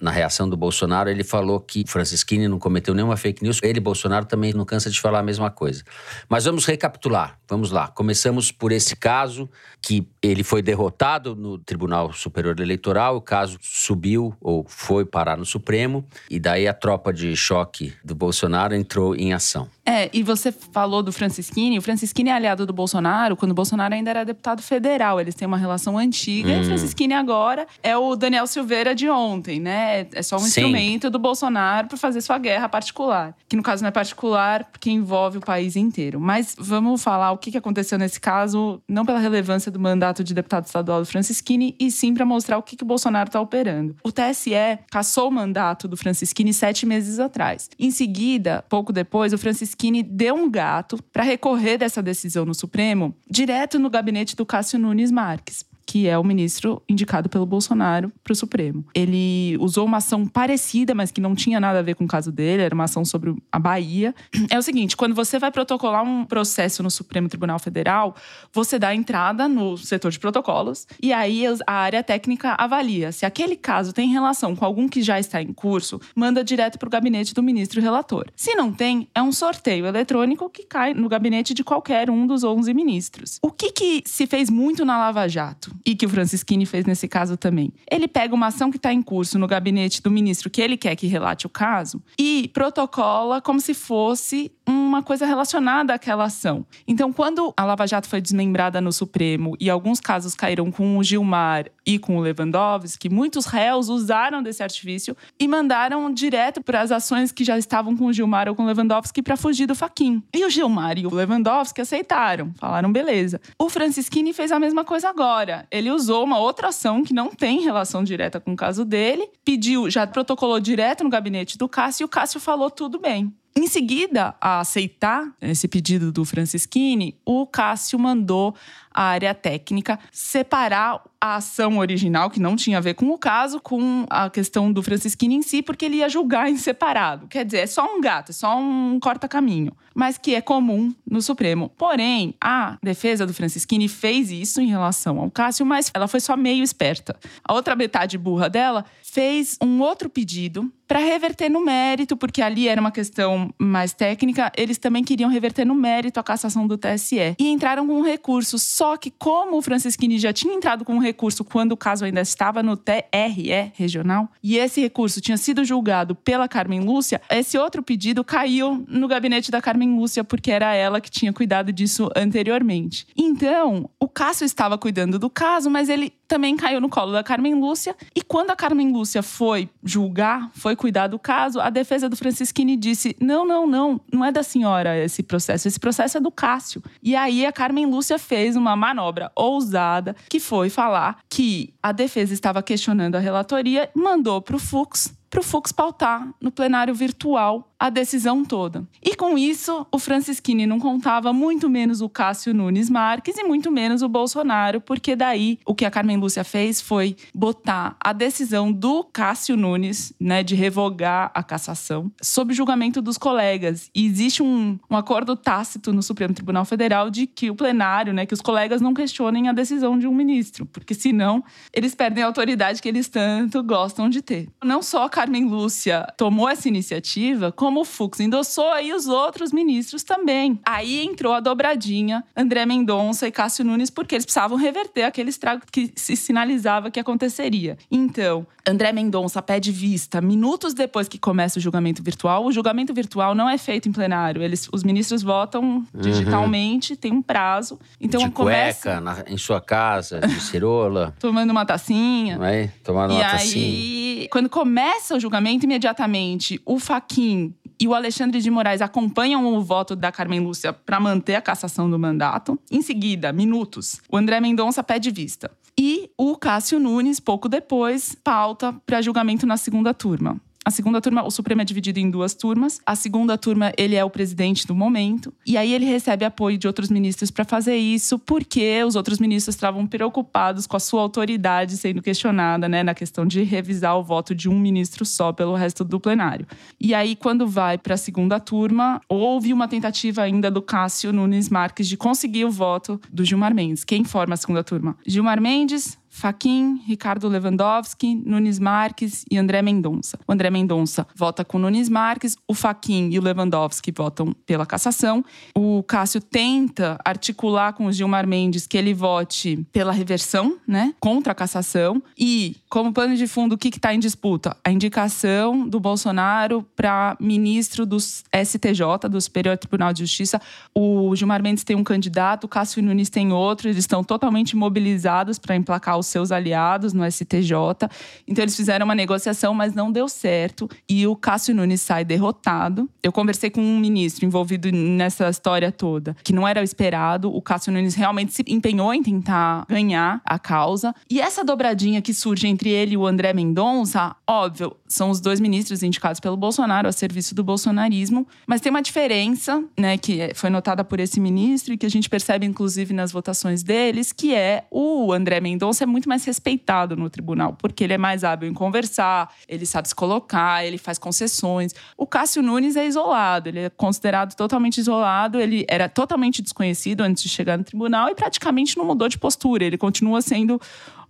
na reação do Bolsonaro, ele falou que Francisquini não cometeu nenhuma fake news. Ele, Bolsonaro, também não cansa de falar a mesma coisa. Mas vamos recapitular. Vamos lá. Começamos por esse caso que ele foi derrotado no Tribunal Superior Eleitoral, o caso subiu ou foi parar no Supremo, e daí a tropa de choque do Bolsonaro entrou em ação. É, e você falou do Francisquini. O Francisquini é aliado do Bolsonaro quando o Bolsonaro ainda era deputado federal. Eles têm uma relação antiga. Hum. E o Francisquini agora é o Daniel Silveira de ontem, né? É só um Sim. instrumento do Bolsonaro para fazer sua guerra particular. Que no caso não é particular, porque envolve o país inteiro. Mas vamos falar o que aconteceu nesse caso, não pela relevância do mandato de deputado estadual do Francisquini, e sim para mostrar o que, que o Bolsonaro está operando. O TSE cassou o mandato do Francisquini sete meses atrás. Em seguida, pouco depois, o Francisquini deu um gato para recorrer dessa decisão no Supremo direto no gabinete do Cássio Nunes Marques que é o ministro indicado pelo Bolsonaro para o Supremo. Ele usou uma ação parecida, mas que não tinha nada a ver com o caso dele, era uma ação sobre a Bahia. É o seguinte: quando você vai protocolar um processo no Supremo Tribunal Federal, você dá entrada no setor de protocolos e aí a área técnica avalia se aquele caso tem relação com algum que já está em curso, manda direto para o gabinete do ministro relator. Se não tem, é um sorteio eletrônico que cai no gabinete de qualquer um dos 11 ministros. O que, que se fez muito na Lava Jato? E que o Francisquini fez nesse caso também. Ele pega uma ação que está em curso no gabinete do ministro que ele quer que relate o caso e protocola como se fosse uma coisa relacionada àquela ação. Então, quando a Lava Jato foi desmembrada no Supremo e alguns casos caíram com o Gilmar e com o Lewandowski, muitos réus usaram desse artifício e mandaram direto para as ações que já estavam com o Gilmar ou com o Lewandowski para fugir do Faquin. E o Gilmar e o Lewandowski aceitaram, falaram beleza. O Francisquini fez a mesma coisa agora. Ele usou uma outra ação que não tem relação direta com o caso dele, pediu, já protocolou direto no gabinete do Cássio e o Cássio falou tudo bem. Em seguida, a aceitar esse pedido do Francisquini, o Cássio mandou a área técnica separar a ação original, que não tinha a ver com o caso, com a questão do Francisquini em si, porque ele ia julgar em separado. Quer dizer, é só um gato, é só um corta-caminho, mas que é comum no Supremo. Porém, a defesa do Francisquini fez isso em relação ao Cássio, mas ela foi só meio esperta. A outra metade burra dela fez um outro pedido para reverter no mérito, porque ali era uma questão mais técnica, eles também queriam reverter no mérito a cassação do TSE. E entraram com um recurso. Só que, como o Francisquini já tinha entrado com um recurso quando o caso ainda estava no TRE regional, e esse recurso tinha sido julgado pela Carmen Lúcia, esse outro pedido caiu no gabinete da Carmen Lúcia, porque era ela que tinha cuidado disso anteriormente. Então, o Cássio estava cuidando do caso, mas ele também caiu no colo da Carmen Lúcia. E quando a Carmen Lúcia foi julgar, foi cuidar do caso, a defesa do Francisquini disse: não, não, não, não é da senhora esse processo, esse processo é do Cássio. E aí a Carmen Lúcia fez uma manobra ousada que foi falar que a defesa estava questionando a relatoria, mandou para o Fux para o Fux pautar no plenário virtual a decisão toda. E com isso, o Francisquini não contava muito menos o Cássio Nunes Marques e muito menos o Bolsonaro, porque daí o que a Carmen Lúcia fez foi botar a decisão do Cássio Nunes, né, de revogar a cassação, sob julgamento dos colegas. E existe um, um acordo tácito no Supremo Tribunal Federal de que o plenário, né, que os colegas não questionem a decisão de um ministro, porque senão eles perdem a autoridade que eles tanto gostam de ter. Não só Carmen Lúcia tomou essa iniciativa, como o Fux endossou, aí os outros ministros também. Aí entrou a dobradinha André Mendonça e Cássio Nunes, porque eles precisavam reverter aquele estrago que se sinalizava que aconteceria. Então, André Mendonça pede vista minutos depois que começa o julgamento virtual. O julgamento virtual não é feito em plenário. Eles, os ministros votam uhum. digitalmente, uhum. tem um prazo. Então de começa cueca, na, em sua casa, de cirola. tomando uma tacinha. Vai, tomando e uma aí, tacinha. quando começa o julgamento, imediatamente o Faquin e o Alexandre de Moraes acompanham o voto da Carmen Lúcia para manter a cassação do mandato. Em seguida, minutos, o André Mendonça pede vista. E o Cássio Nunes, pouco depois, pauta para julgamento na segunda turma. A segunda turma, o Supremo é dividido em duas turmas. A segunda turma, ele é o presidente do momento. E aí ele recebe apoio de outros ministros para fazer isso, porque os outros ministros estavam preocupados com a sua autoridade sendo questionada, né, na questão de revisar o voto de um ministro só pelo resto do plenário. E aí, quando vai para a segunda turma, houve uma tentativa ainda do Cássio Nunes Marques de conseguir o voto do Gilmar Mendes. Quem forma a segunda turma? Gilmar Mendes, Faquin, Ricardo Lewandowski, Nunes Marques e André Mendonça. O André Mendonça vota com Nunes Marques, o Faquin e o Lewandowski votam pela cassação. O Cássio tenta articular com o Gilmar Mendes que ele vote pela reversão, né, contra a cassação. E, como pano de fundo, o que está em disputa? A indicação do Bolsonaro para ministro do STJ, do Superior Tribunal de Justiça. O Gilmar Mendes tem um candidato, o Cássio Nunes tem outro, eles estão totalmente mobilizados para emplacar os seus aliados no STJ. Então eles fizeram uma negociação, mas não deu certo e o Cássio Nunes sai derrotado. Eu conversei com um ministro envolvido nessa história toda, que não era o esperado. O Cássio Nunes realmente se empenhou em tentar ganhar a causa. E essa dobradinha que surge entre ele e o André Mendonça, óbvio, são os dois ministros indicados pelo Bolsonaro a serviço do bolsonarismo, mas tem uma diferença, né, que foi notada por esse ministro e que a gente percebe inclusive nas votações deles, que é o André Mendonça muito mais respeitado no tribunal, porque ele é mais hábil em conversar, ele sabe se colocar, ele faz concessões. O Cássio Nunes é isolado, ele é considerado totalmente isolado, ele era totalmente desconhecido antes de chegar no tribunal e praticamente não mudou de postura, ele continua sendo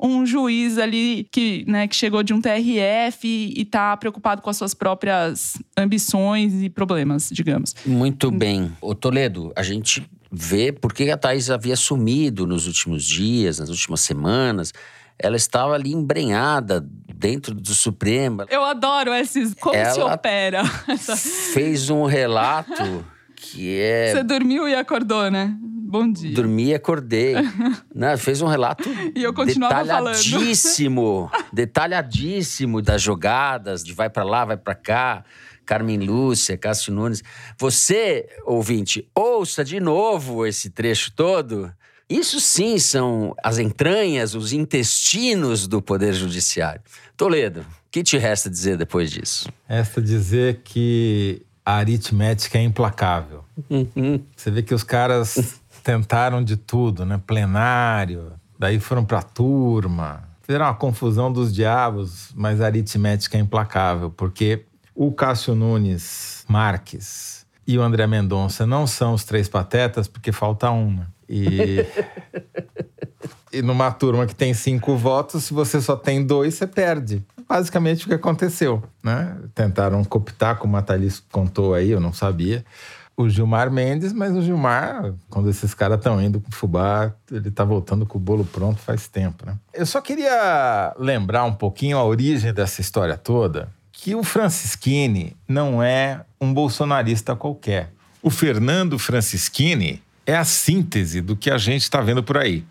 um juiz ali que, né, que chegou de um TRF e está preocupado com as suas próprias ambições e problemas, digamos. Muito bem. O Toledo, a gente ver por que a Thais havia sumido nos últimos dias, nas últimas semanas. Ela estava ali embrenhada dentro do Supremo. Eu adoro esses. Como Ela se opera? Fez um relato que é. Você dormiu e acordou, né? Bom dia. Dormi e acordei. Não, fez um relato e eu continuava detalhadíssimo, falando. detalhadíssimo das jogadas, de vai para lá, vai para cá. Carmen Lúcia, Cássio Nunes. Você, ouvinte, ouça de novo esse trecho todo. Isso sim são as entranhas, os intestinos do Poder Judiciário. Toledo, o que te resta dizer depois disso? Resta dizer que a aritmética é implacável. Uhum. Você vê que os caras tentaram de tudo, né? Plenário, daí foram para a turma, fizeram uma confusão dos diabos, mas a aritmética é implacável, porque o Cássio Nunes Marques e o André Mendonça não são os três patetas, porque falta uma. Né? E, e numa turma que tem cinco votos, se você só tem dois, você perde. Basicamente o que aconteceu. Né? Tentaram cooptar, como a Thalys contou aí, eu não sabia o Gilmar Mendes, mas o Gilmar, quando esses caras estão indo pro fubá, ele tá voltando com o bolo pronto faz tempo, né? Eu só queria lembrar um pouquinho a origem dessa história toda, que o Francisquini não é um bolsonarista qualquer. O Fernando Francisquini é a síntese do que a gente está vendo por aí.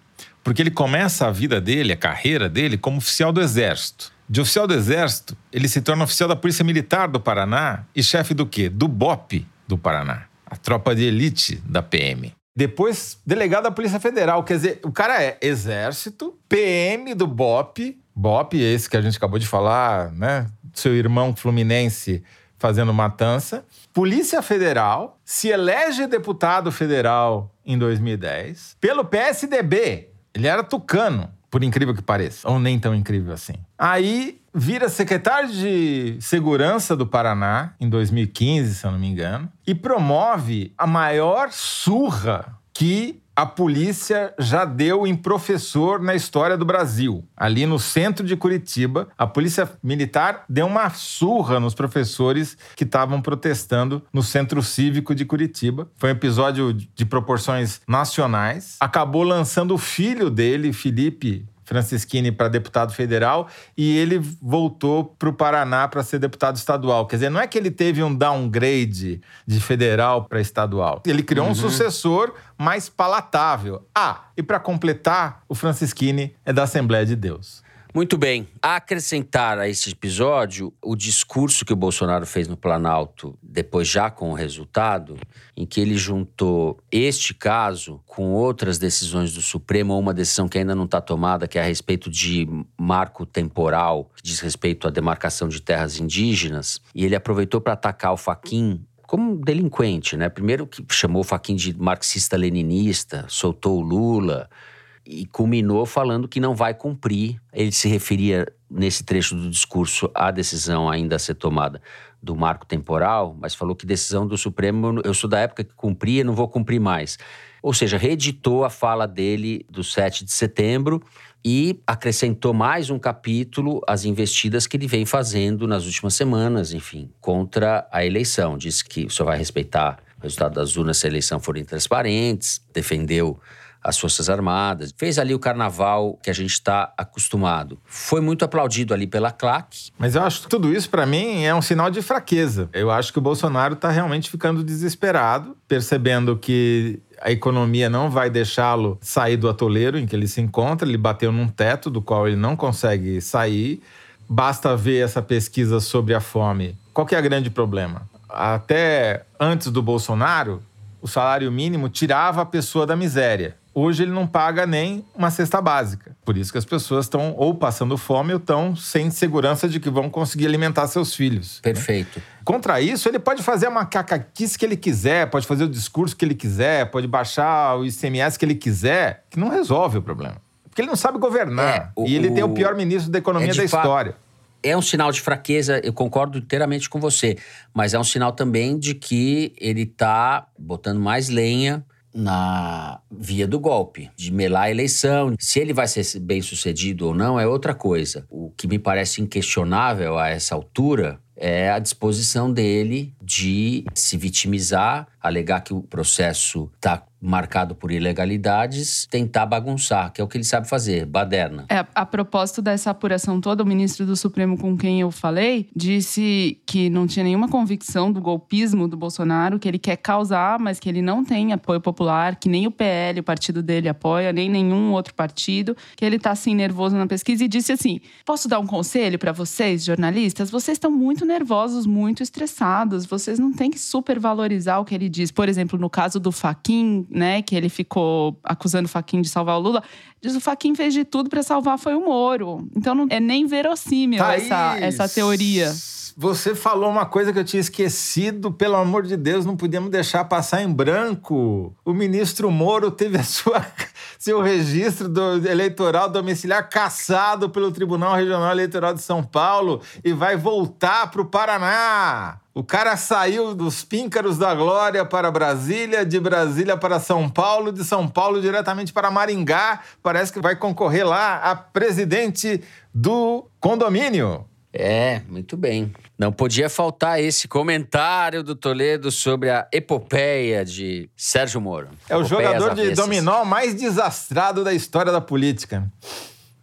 Porque ele começa a vida dele, a carreira dele, como oficial do Exército. De oficial do Exército, ele se torna oficial da Polícia Militar do Paraná e chefe do quê? Do BOP do Paraná, a tropa de elite da PM. Depois, delegado da Polícia Federal. Quer dizer, o cara é Exército, PM do BOP, BOP, esse que a gente acabou de falar, né? seu irmão fluminense fazendo matança. Polícia Federal se elege deputado federal em 2010 pelo PSDB. Ele era tucano, por incrível que pareça, ou nem tão incrível assim. Aí vira secretário de Segurança do Paraná em 2015, se eu não me engano, e promove a maior surra que a polícia já deu em professor na história do Brasil. Ali no centro de Curitiba, a polícia militar deu uma surra nos professores que estavam protestando no centro cívico de Curitiba. Foi um episódio de proporções nacionais. Acabou lançando o filho dele, Felipe Francisquini para deputado federal e ele voltou para o Paraná para ser deputado estadual. Quer dizer, não é que ele teve um downgrade de federal para estadual. Ele criou uhum. um sucessor mais palatável. Ah, e para completar, o Francisquini é da Assembleia de Deus. Muito bem. A acrescentar a este episódio o discurso que o Bolsonaro fez no Planalto, depois já com o resultado, em que ele juntou este caso com outras decisões do Supremo, uma decisão que ainda não está tomada, que é a respeito de marco temporal, que diz respeito à demarcação de terras indígenas, e ele aproveitou para atacar o Faquin como delinquente, né? Primeiro que chamou o Faquin de marxista-leninista, soltou o Lula e culminou falando que não vai cumprir. Ele se referia nesse trecho do discurso à decisão ainda a ser tomada do marco temporal, mas falou que decisão do Supremo, eu sou da época que cumpria, não vou cumprir mais. Ou seja, reeditou a fala dele do 7 de setembro e acrescentou mais um capítulo às investidas que ele vem fazendo nas últimas semanas, enfim, contra a eleição. Disse que só vai respeitar o resultado das urnas se a eleição forem transparentes, defendeu as Forças Armadas, fez ali o carnaval que a gente está acostumado. Foi muito aplaudido ali pela claque. Mas eu acho que tudo isso, para mim, é um sinal de fraqueza. Eu acho que o Bolsonaro está realmente ficando desesperado, percebendo que a economia não vai deixá-lo sair do atoleiro em que ele se encontra. Ele bateu num teto do qual ele não consegue sair. Basta ver essa pesquisa sobre a fome. Qual que é o grande problema? Até antes do Bolsonaro, o salário mínimo tirava a pessoa da miséria. Hoje ele não paga nem uma cesta básica. Por isso que as pessoas estão ou passando fome ou estão sem segurança de que vão conseguir alimentar seus filhos. Né? Perfeito. Né? Contra isso, ele pode fazer a macaquice que ele quiser, pode fazer o discurso que ele quiser, pode baixar o ICMS que ele quiser, que não resolve o problema. Porque ele não sabe governar. É, o, e ele tem o pior ministro da economia é da história. É um sinal de fraqueza, eu concordo inteiramente com você, mas é um sinal também de que ele está botando mais lenha na via do golpe, de melar a eleição. Se ele vai ser bem sucedido ou não é outra coisa. O que me parece inquestionável a essa altura é a disposição dele de se vitimizar, alegar que o processo está marcado por ilegalidades, tentar bagunçar, que é o que ele sabe fazer, baderna. É, a propósito dessa apuração toda, o ministro do Supremo com quem eu falei disse que não tinha nenhuma convicção do golpismo do Bolsonaro, que ele quer causar, mas que ele não tem apoio popular, que nem o PL, o partido dele, apoia, nem nenhum outro partido, que ele está assim nervoso na pesquisa e disse assim: "Posso dar um conselho para vocês, jornalistas? Vocês estão muito nervosos, muito estressados, vocês não têm que supervalorizar o que ele diz. Por exemplo, no caso do Faquin, né, que ele ficou acusando o Faquin de salvar o Lula, diz o Faquin fez de tudo para salvar foi o Moro. Então não é nem verossímil essa, essa teoria. Você falou uma coisa que eu tinha esquecido, pelo amor de Deus, não podíamos deixar passar em branco. O ministro Moro teve a sua, seu registro do eleitoral domiciliar cassado pelo Tribunal Regional Eleitoral de São Paulo e vai voltar para o Paraná. O cara saiu dos píncaros da glória para Brasília, de Brasília para São Paulo, de São Paulo diretamente para Maringá. Parece que vai concorrer lá a presidente do condomínio. É, muito bem. Não podia faltar esse comentário do Toledo sobre a epopeia de Sérgio Moro. É o jogador de dominó mais desastrado da história da política.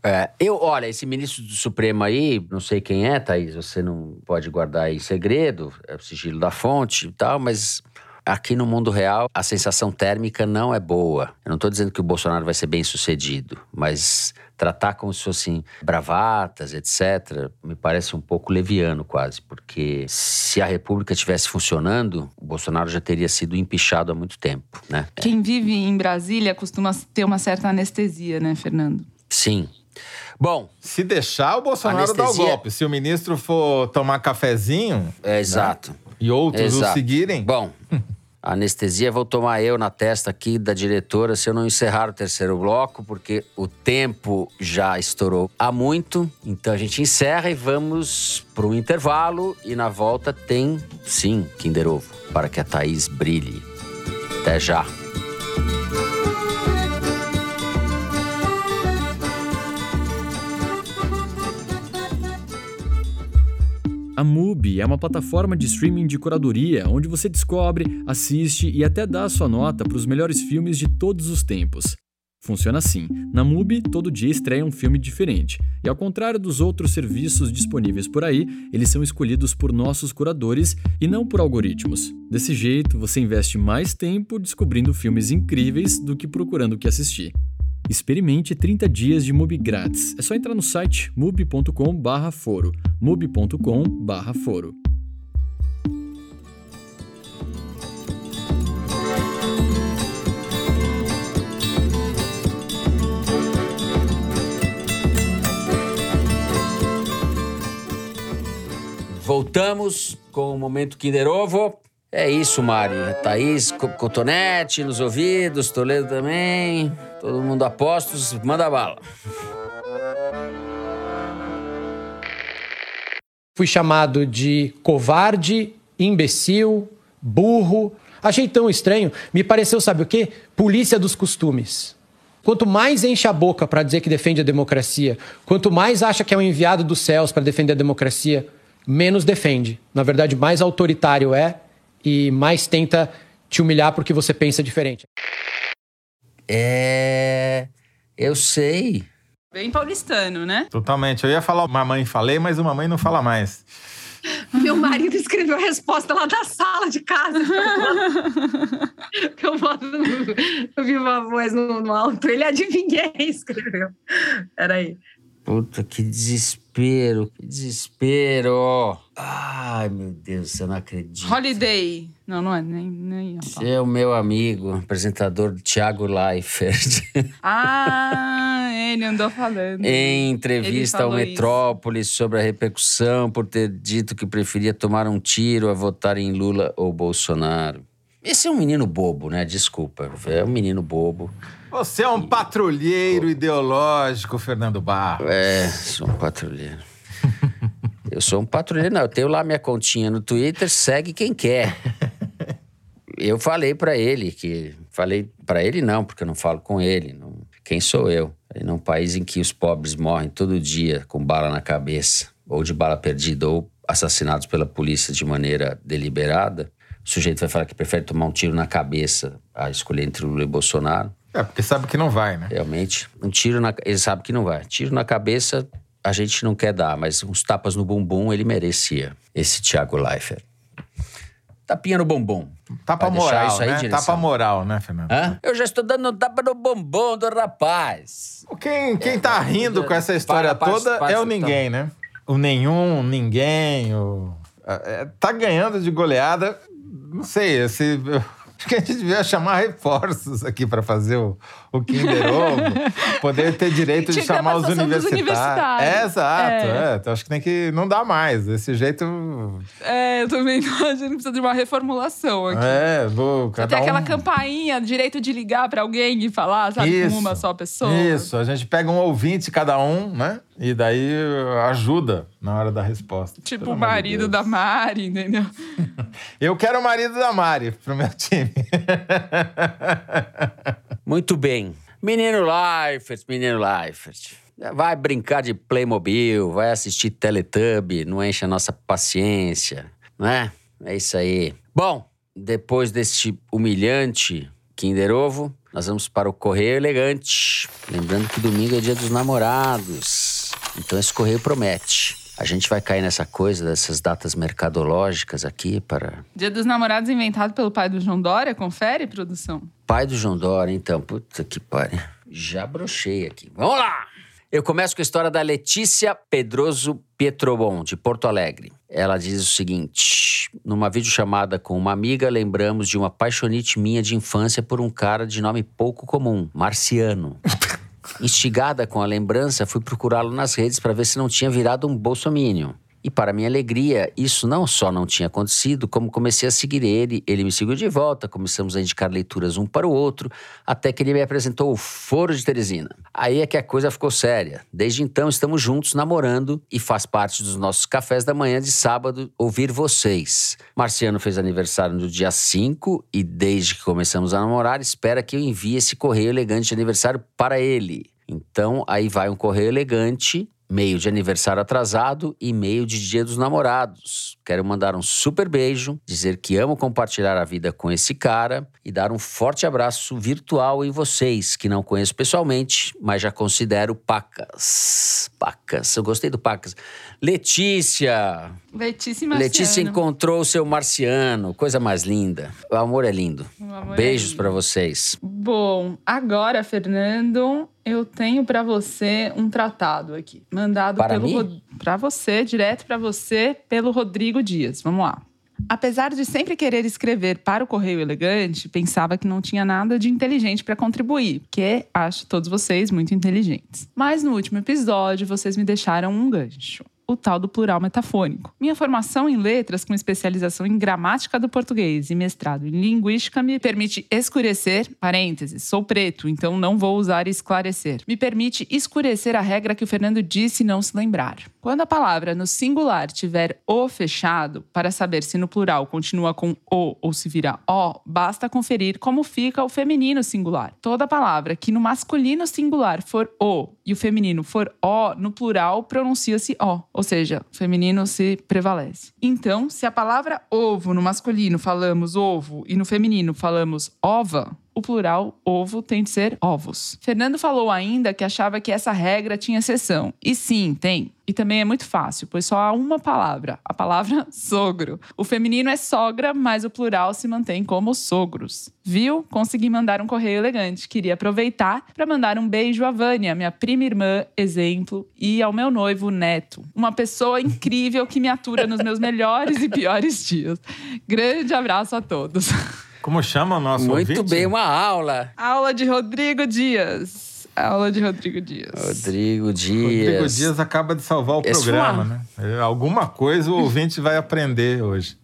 É, eu, olha, esse ministro do Supremo aí, não sei quem é, Thaís, você não pode guardar em segredo, é o sigilo da fonte e tal, mas aqui no mundo real a sensação térmica não é boa. Eu não estou dizendo que o Bolsonaro vai ser bem sucedido, mas tratar como se fossem bravatas, etc., me parece um pouco leviano quase, porque se a República estivesse funcionando, o Bolsonaro já teria sido empichado há muito tempo, né? Quem vive em Brasília costuma ter uma certa anestesia, né, Fernando? Sim, Bom, Se deixar, o Bolsonaro dá o Anestesia- golpe. Se o ministro for tomar cafezinho é exato. e outros o Exato. seguirem, Bom, anestesia vou tomar eu na testa aqui da diretora se eu não encerrar o terceiro bloco, porque o tempo já estourou há muito. Então a gente encerra e vamos para um intervalo. E na volta tem, sim, Kinder Ovo, para que a Thaís brilhe. Até já. A MUBI é uma plataforma de streaming de curadoria onde você descobre, assiste e até dá a sua nota para os melhores filmes de todos os tempos. Funciona assim: na MUBI, todo dia estreia um filme diferente, e ao contrário dos outros serviços disponíveis por aí, eles são escolhidos por nossos curadores e não por algoritmos. Desse jeito, você investe mais tempo descobrindo filmes incríveis do que procurando o que assistir. Experimente 30 dias de MUBI grátis. É só entrar no site mubi.com/foro, mubi.com/foro. Voltamos com o momento Kinder Ovo. É isso, Mari. Thaís, co- cotonete nos ouvidos, Toledo também. Todo mundo a postos, manda bala. Fui chamado de covarde, imbecil, burro. Achei tão estranho. Me pareceu, sabe o quê? Polícia dos costumes. Quanto mais enche a boca para dizer que defende a democracia, quanto mais acha que é um enviado dos céus para defender a democracia, menos defende. Na verdade, mais autoritário é e mais tenta te humilhar porque você pensa diferente. É. Eu sei. Bem paulistano, né? totalmente. Eu ia falar mamãe falei, mas o mamãe não fala mais. Meu marido escreveu a resposta lá da sala de casa. Eu, boto no, eu vi uma voz no, no alto. Ele adivinhei, escreveu. Peraí. Puta, que desespero, que desespero. Ai, meu Deus, eu não acredito. Holiday. Não, não é. Nem, nem Você falar. é o meu amigo, apresentador Thiago Leifert. Ah, ele andou falando. em entrevista ao falou isso. Metrópolis sobre a repercussão por ter dito que preferia tomar um tiro a votar em Lula ou Bolsonaro. Esse é um menino bobo, né? Desculpa. É um menino bobo. Você é um patrulheiro ideológico, Fernando Barro. É, sou um patrulheiro. Eu sou um patrulheiro, não. Eu tenho lá minha continha no Twitter, segue quem quer. Eu falei pra ele que. Falei pra ele não, porque eu não falo com ele. não- Quem sou eu? E num país em que os pobres morrem todo dia com bala na cabeça, ou de bala perdida, ou assassinados pela polícia de maneira deliberada, o sujeito vai falar que prefere tomar um tiro na cabeça a escolher entre Lula e Bolsonaro. É, porque sabe que não vai, né? Realmente, um tiro na. Ele sabe que não vai. Tiro na cabeça a gente não quer dar, mas uns tapas no bumbum ele merecia. Esse Thiago Leifert. Tapinha no bumbum. Tapa Vai moral, isso aí, né? direção? Tapa moral, né, Fernando? Hã? Eu já estou dando um tapa no bumbum do rapaz. Quem, quem tá rindo com essa história Para, toda para, é o ninguém, né? O nenhum, ninguém, o... é, tá ganhando de goleada. Não sei, esse... Acho que a gente devia chamar reforços aqui para fazer o, o Kinder Ovo. Poder ter direito de chamar os universitários. É, exato. É. é. Então acho que tem que... Não dá mais. Desse jeito... É, eu também tô achando que precisa de uma reformulação aqui. É, vou... Você Cada tem aquela um... campainha, direito de ligar pra alguém e falar, sabe, Isso. com uma só pessoa. Isso, a gente pega um ouvinte cada um, né? E daí ajuda na hora da resposta. Tipo o de marido Deus. da Mari, entendeu? Eu quero o marido da Mari pro meu time. Muito bem. Menino Leifert, menino Leifert. Vai brincar de Playmobil, vai assistir Teletubb, não enche a nossa paciência, não é? É isso aí. Bom, depois deste humilhante Kinder Ovo, nós vamos para o Correio Elegante. Lembrando que domingo é dia dos namorados. Então esse correio promete. A gente vai cair nessa coisa dessas datas mercadológicas aqui para Dia dos Namorados inventado pelo pai do João Dória, confere, produção? Pai do João Dória, então. Puta que pariu. Já brochei aqui. Vamos lá! Eu começo com a história da Letícia Pedroso Pietrobon, de Porto Alegre. Ela diz o seguinte: numa videochamada com uma amiga, lembramos de uma paixonite minha de infância por um cara de nome pouco comum, Marciano. Instigada com a lembrança, fui procurá-lo nas redes para ver se não tinha virado um bolsominion. E para minha alegria, isso não só não tinha acontecido, como comecei a seguir ele, ele me seguiu de volta, começamos a indicar leituras um para o outro, até que ele me apresentou o Foro de Teresina. Aí é que a coisa ficou séria. Desde então estamos juntos, namorando, e faz parte dos nossos cafés da manhã de sábado ouvir vocês. Marciano fez aniversário no dia 5 e desde que começamos a namorar, espera que eu envie esse correio elegante de aniversário para ele. Então, aí vai um correio elegante meio de aniversário atrasado e meio de Dia dos Namorados. Quero mandar um super beijo, dizer que amo compartilhar a vida com esse cara e dar um forte abraço virtual em vocês, que não conheço pessoalmente, mas já considero pacas. Pacas, eu gostei do pacas. Letícia! Letícia Marciano. Letícia encontrou o seu marciano, coisa mais linda. O amor é lindo. amor Beijos é para vocês. Bom, agora, Fernando, eu tenho para você um tratado aqui, mandado Para pelo? Rod- pra você, direto para você, pelo Rodrigo Dias. Vamos lá. Apesar de sempre querer escrever para o Correio Elegante, pensava que não tinha nada de inteligente para contribuir, porque acho todos vocês muito inteligentes. Mas no último episódio, vocês me deixaram um gancho. O tal do plural metafônico. Minha formação em letras, com especialização em gramática do português e mestrado em linguística, me permite escurecer, parênteses, sou preto, então não vou usar esclarecer. Me permite escurecer a regra que o Fernando disse não se lembrar. Quando a palavra no singular tiver o fechado, para saber se no plural continua com o ou se vira o, basta conferir como fica o feminino singular. Toda palavra que no masculino singular for o e o feminino for o, no plural pronuncia-se o, ou seja, o feminino se prevalece. Então, se a palavra ovo no masculino falamos ovo e no feminino falamos ova, o plural ovo tem de ser ovos. Fernando falou ainda que achava que essa regra tinha exceção. E sim, tem. E também é muito fácil, pois só há uma palavra, a palavra sogro. O feminino é sogra, mas o plural se mantém como sogros. Viu? Consegui mandar um correio elegante. Queria aproveitar para mandar um beijo à Vânia, minha prima irmã, exemplo, e ao meu noivo Neto. Uma pessoa incrível que me atura nos meus melhores e piores dias. Grande abraço a todos. Como chama o nosso Muito ouvinte? bem, uma aula. Aula de Rodrigo Dias. Aula de Rodrigo Dias. Rodrigo Dias. Rodrigo Dias acaba de salvar o Esse programa, né? É, Alguma coisa o ouvinte vai aprender hoje.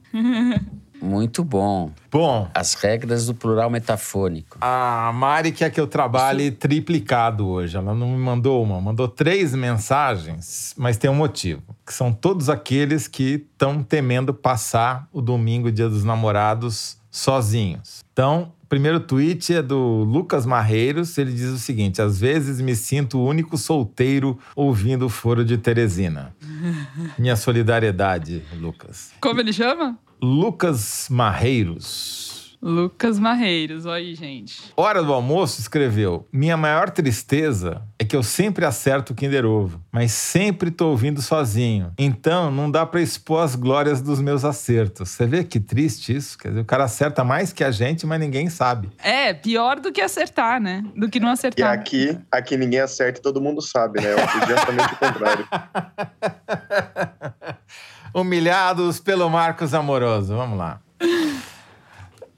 Muito bom. Bom, As regras do plural metafônico. a Mari quer que eu trabalhe triplicado hoje. Ela não me mandou uma, mandou três mensagens, mas tem um motivo. Que são todos aqueles que estão temendo passar o domingo, dia dos namorados, sozinhos. Então, o primeiro tweet é do Lucas Marreiros. Ele diz o seguinte: às vezes me sinto o único solteiro ouvindo o foro de Teresina. Minha solidariedade, Lucas. Como ele chama? Lucas Marreiros. Lucas Marreiros. Olha aí, gente. Hora do almoço escreveu: Minha maior tristeza é que eu sempre acerto o Kinder Ovo, mas sempre tô ouvindo sozinho. Então não dá pra expor as glórias dos meus acertos. Você vê que triste isso? Quer dizer, o cara acerta mais que a gente, mas ninguém sabe. É, pior do que acertar, né? Do que não E acertar. aqui, aqui ninguém acerta e todo mundo sabe, né? Eu fiz justamente o contrário. Humilhados pelo Marcos Amoroso. Vamos lá.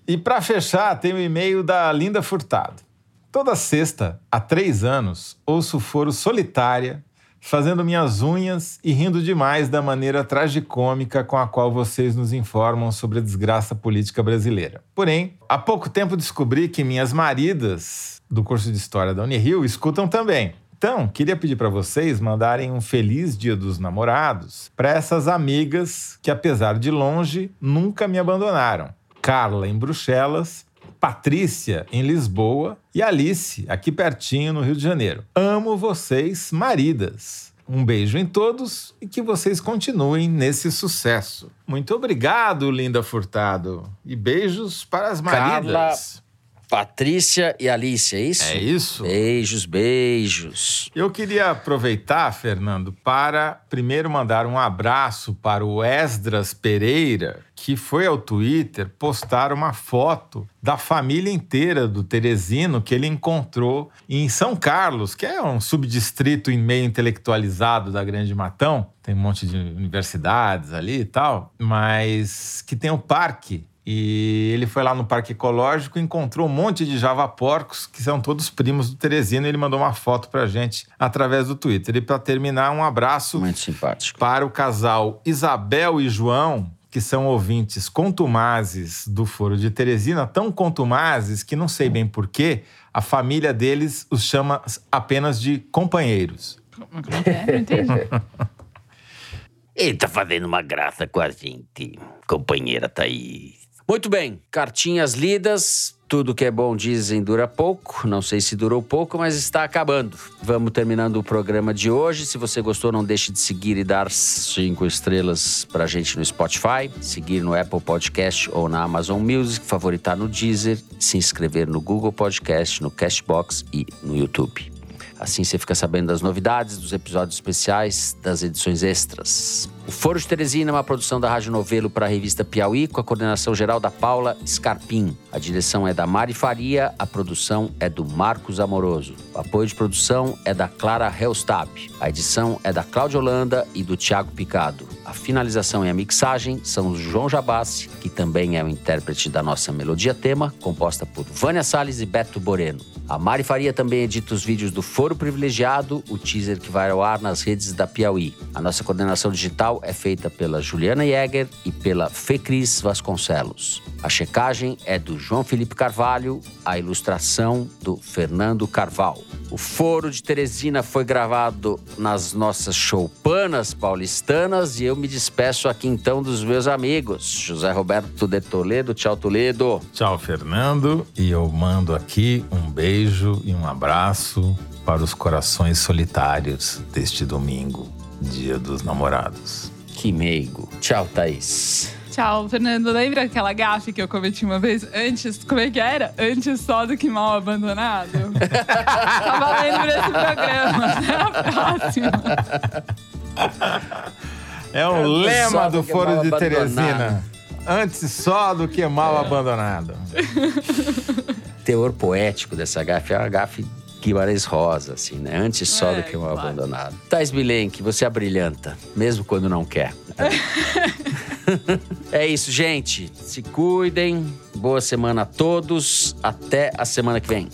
E para fechar, tem o e-mail da Linda Furtado. Toda sexta, há três anos, ouço foro solitária, fazendo minhas unhas e rindo demais da maneira tragicômica com a qual vocês nos informam sobre a desgraça política brasileira. Porém, há pouco tempo descobri que minhas maridas do curso de História da Unirio escutam também. Então, queria pedir para vocês mandarem um feliz Dia dos Namorados para essas amigas que, apesar de longe, nunca me abandonaram. Carla em Bruxelas, Patrícia em Lisboa e Alice aqui pertinho no Rio de Janeiro. Amo vocês, maridas. Um beijo em todos e que vocês continuem nesse sucesso. Muito obrigado, Linda Furtado. E beijos para as maridas. Carla, Patrícia e Alice, é isso? É isso. Beijos, beijos. Eu queria aproveitar, Fernando, para primeiro mandar um abraço para o Esdras Pereira, que foi ao Twitter postar uma foto da família inteira do Teresino que ele encontrou em São Carlos, que é um subdistrito em meio intelectualizado da Grande Matão. Tem um monte de universidades ali e tal, mas que tem o parque E ele foi lá no Parque Ecológico e encontrou um monte de javaporcos, que são todos primos do Teresina, e ele mandou uma foto pra gente através do Twitter. E para terminar, um abraço Muito simpático. para o casal Isabel e João, que são ouvintes contumazes do Foro de Teresina, tão contumazes que não sei bem porquê, a família deles os chama apenas de companheiros. Como é? Não entendi. Ele tá fazendo uma graça com a gente, companheira Thaís. Muito bem, cartinhas lidas. Tudo que é bom dizem dura pouco. Não sei se durou pouco, mas está acabando. Vamos terminando o programa de hoje. Se você gostou, não deixe de seguir e dar cinco estrelas pra gente no Spotify, seguir no Apple Podcast ou na Amazon Music, favoritar no Deezer, se inscrever no Google Podcast, no Cashbox e no YouTube. Assim você fica sabendo das novidades, dos episódios especiais, das edições extras. O Foro de Teresina é uma produção da Rádio Novelo para a revista Piauí, com a coordenação geral da Paula Scarpim. A direção é da Mari Faria, a produção é do Marcos Amoroso. O apoio de produção é da Clara Helstab. A edição é da Cláudia Holanda e do Tiago Picado. A finalização e a mixagem são do João Jabassi, que também é o intérprete da nossa melodia tema, composta por Vânia Salles e Beto Boreno. A Mari Faria também edita os vídeos do Foro Privilegiado, o teaser que vai ao ar nas redes da Piauí. A nossa coordenação digital é feita pela Juliana Jäger e pela Fecris Vasconcelos. A checagem é do João Felipe Carvalho, a ilustração do Fernando Carval. O Foro de Teresina foi gravado nas nossas choupanas paulistanas e eu me despeço aqui então dos meus amigos. José Roberto de Toledo, tchau Toledo. Tchau, Fernando. E eu mando aqui um beijo e um abraço para os corações solitários deste domingo, Dia dos Namorados. Que meigo. Tchau, Thaís. Tchau, Fernando. Lembra aquela gafe que eu cometi uma vez antes? Como é que era? Antes só do que mal abandonado? tá valendo esse programa. Até a próxima. É um Antes lema do do Foro de. Teresina. Antes só do que mal abandonado. teor poético dessa gafe é uma gafe Guimarães Rosa, assim, né? Antes só É, do que mal claro. abandonado. Thais Bilenque, você abrilhanta, mesmo quando não quer. é isso, gente. Se cuidem. Boa semana a todos. Até a semana que vem.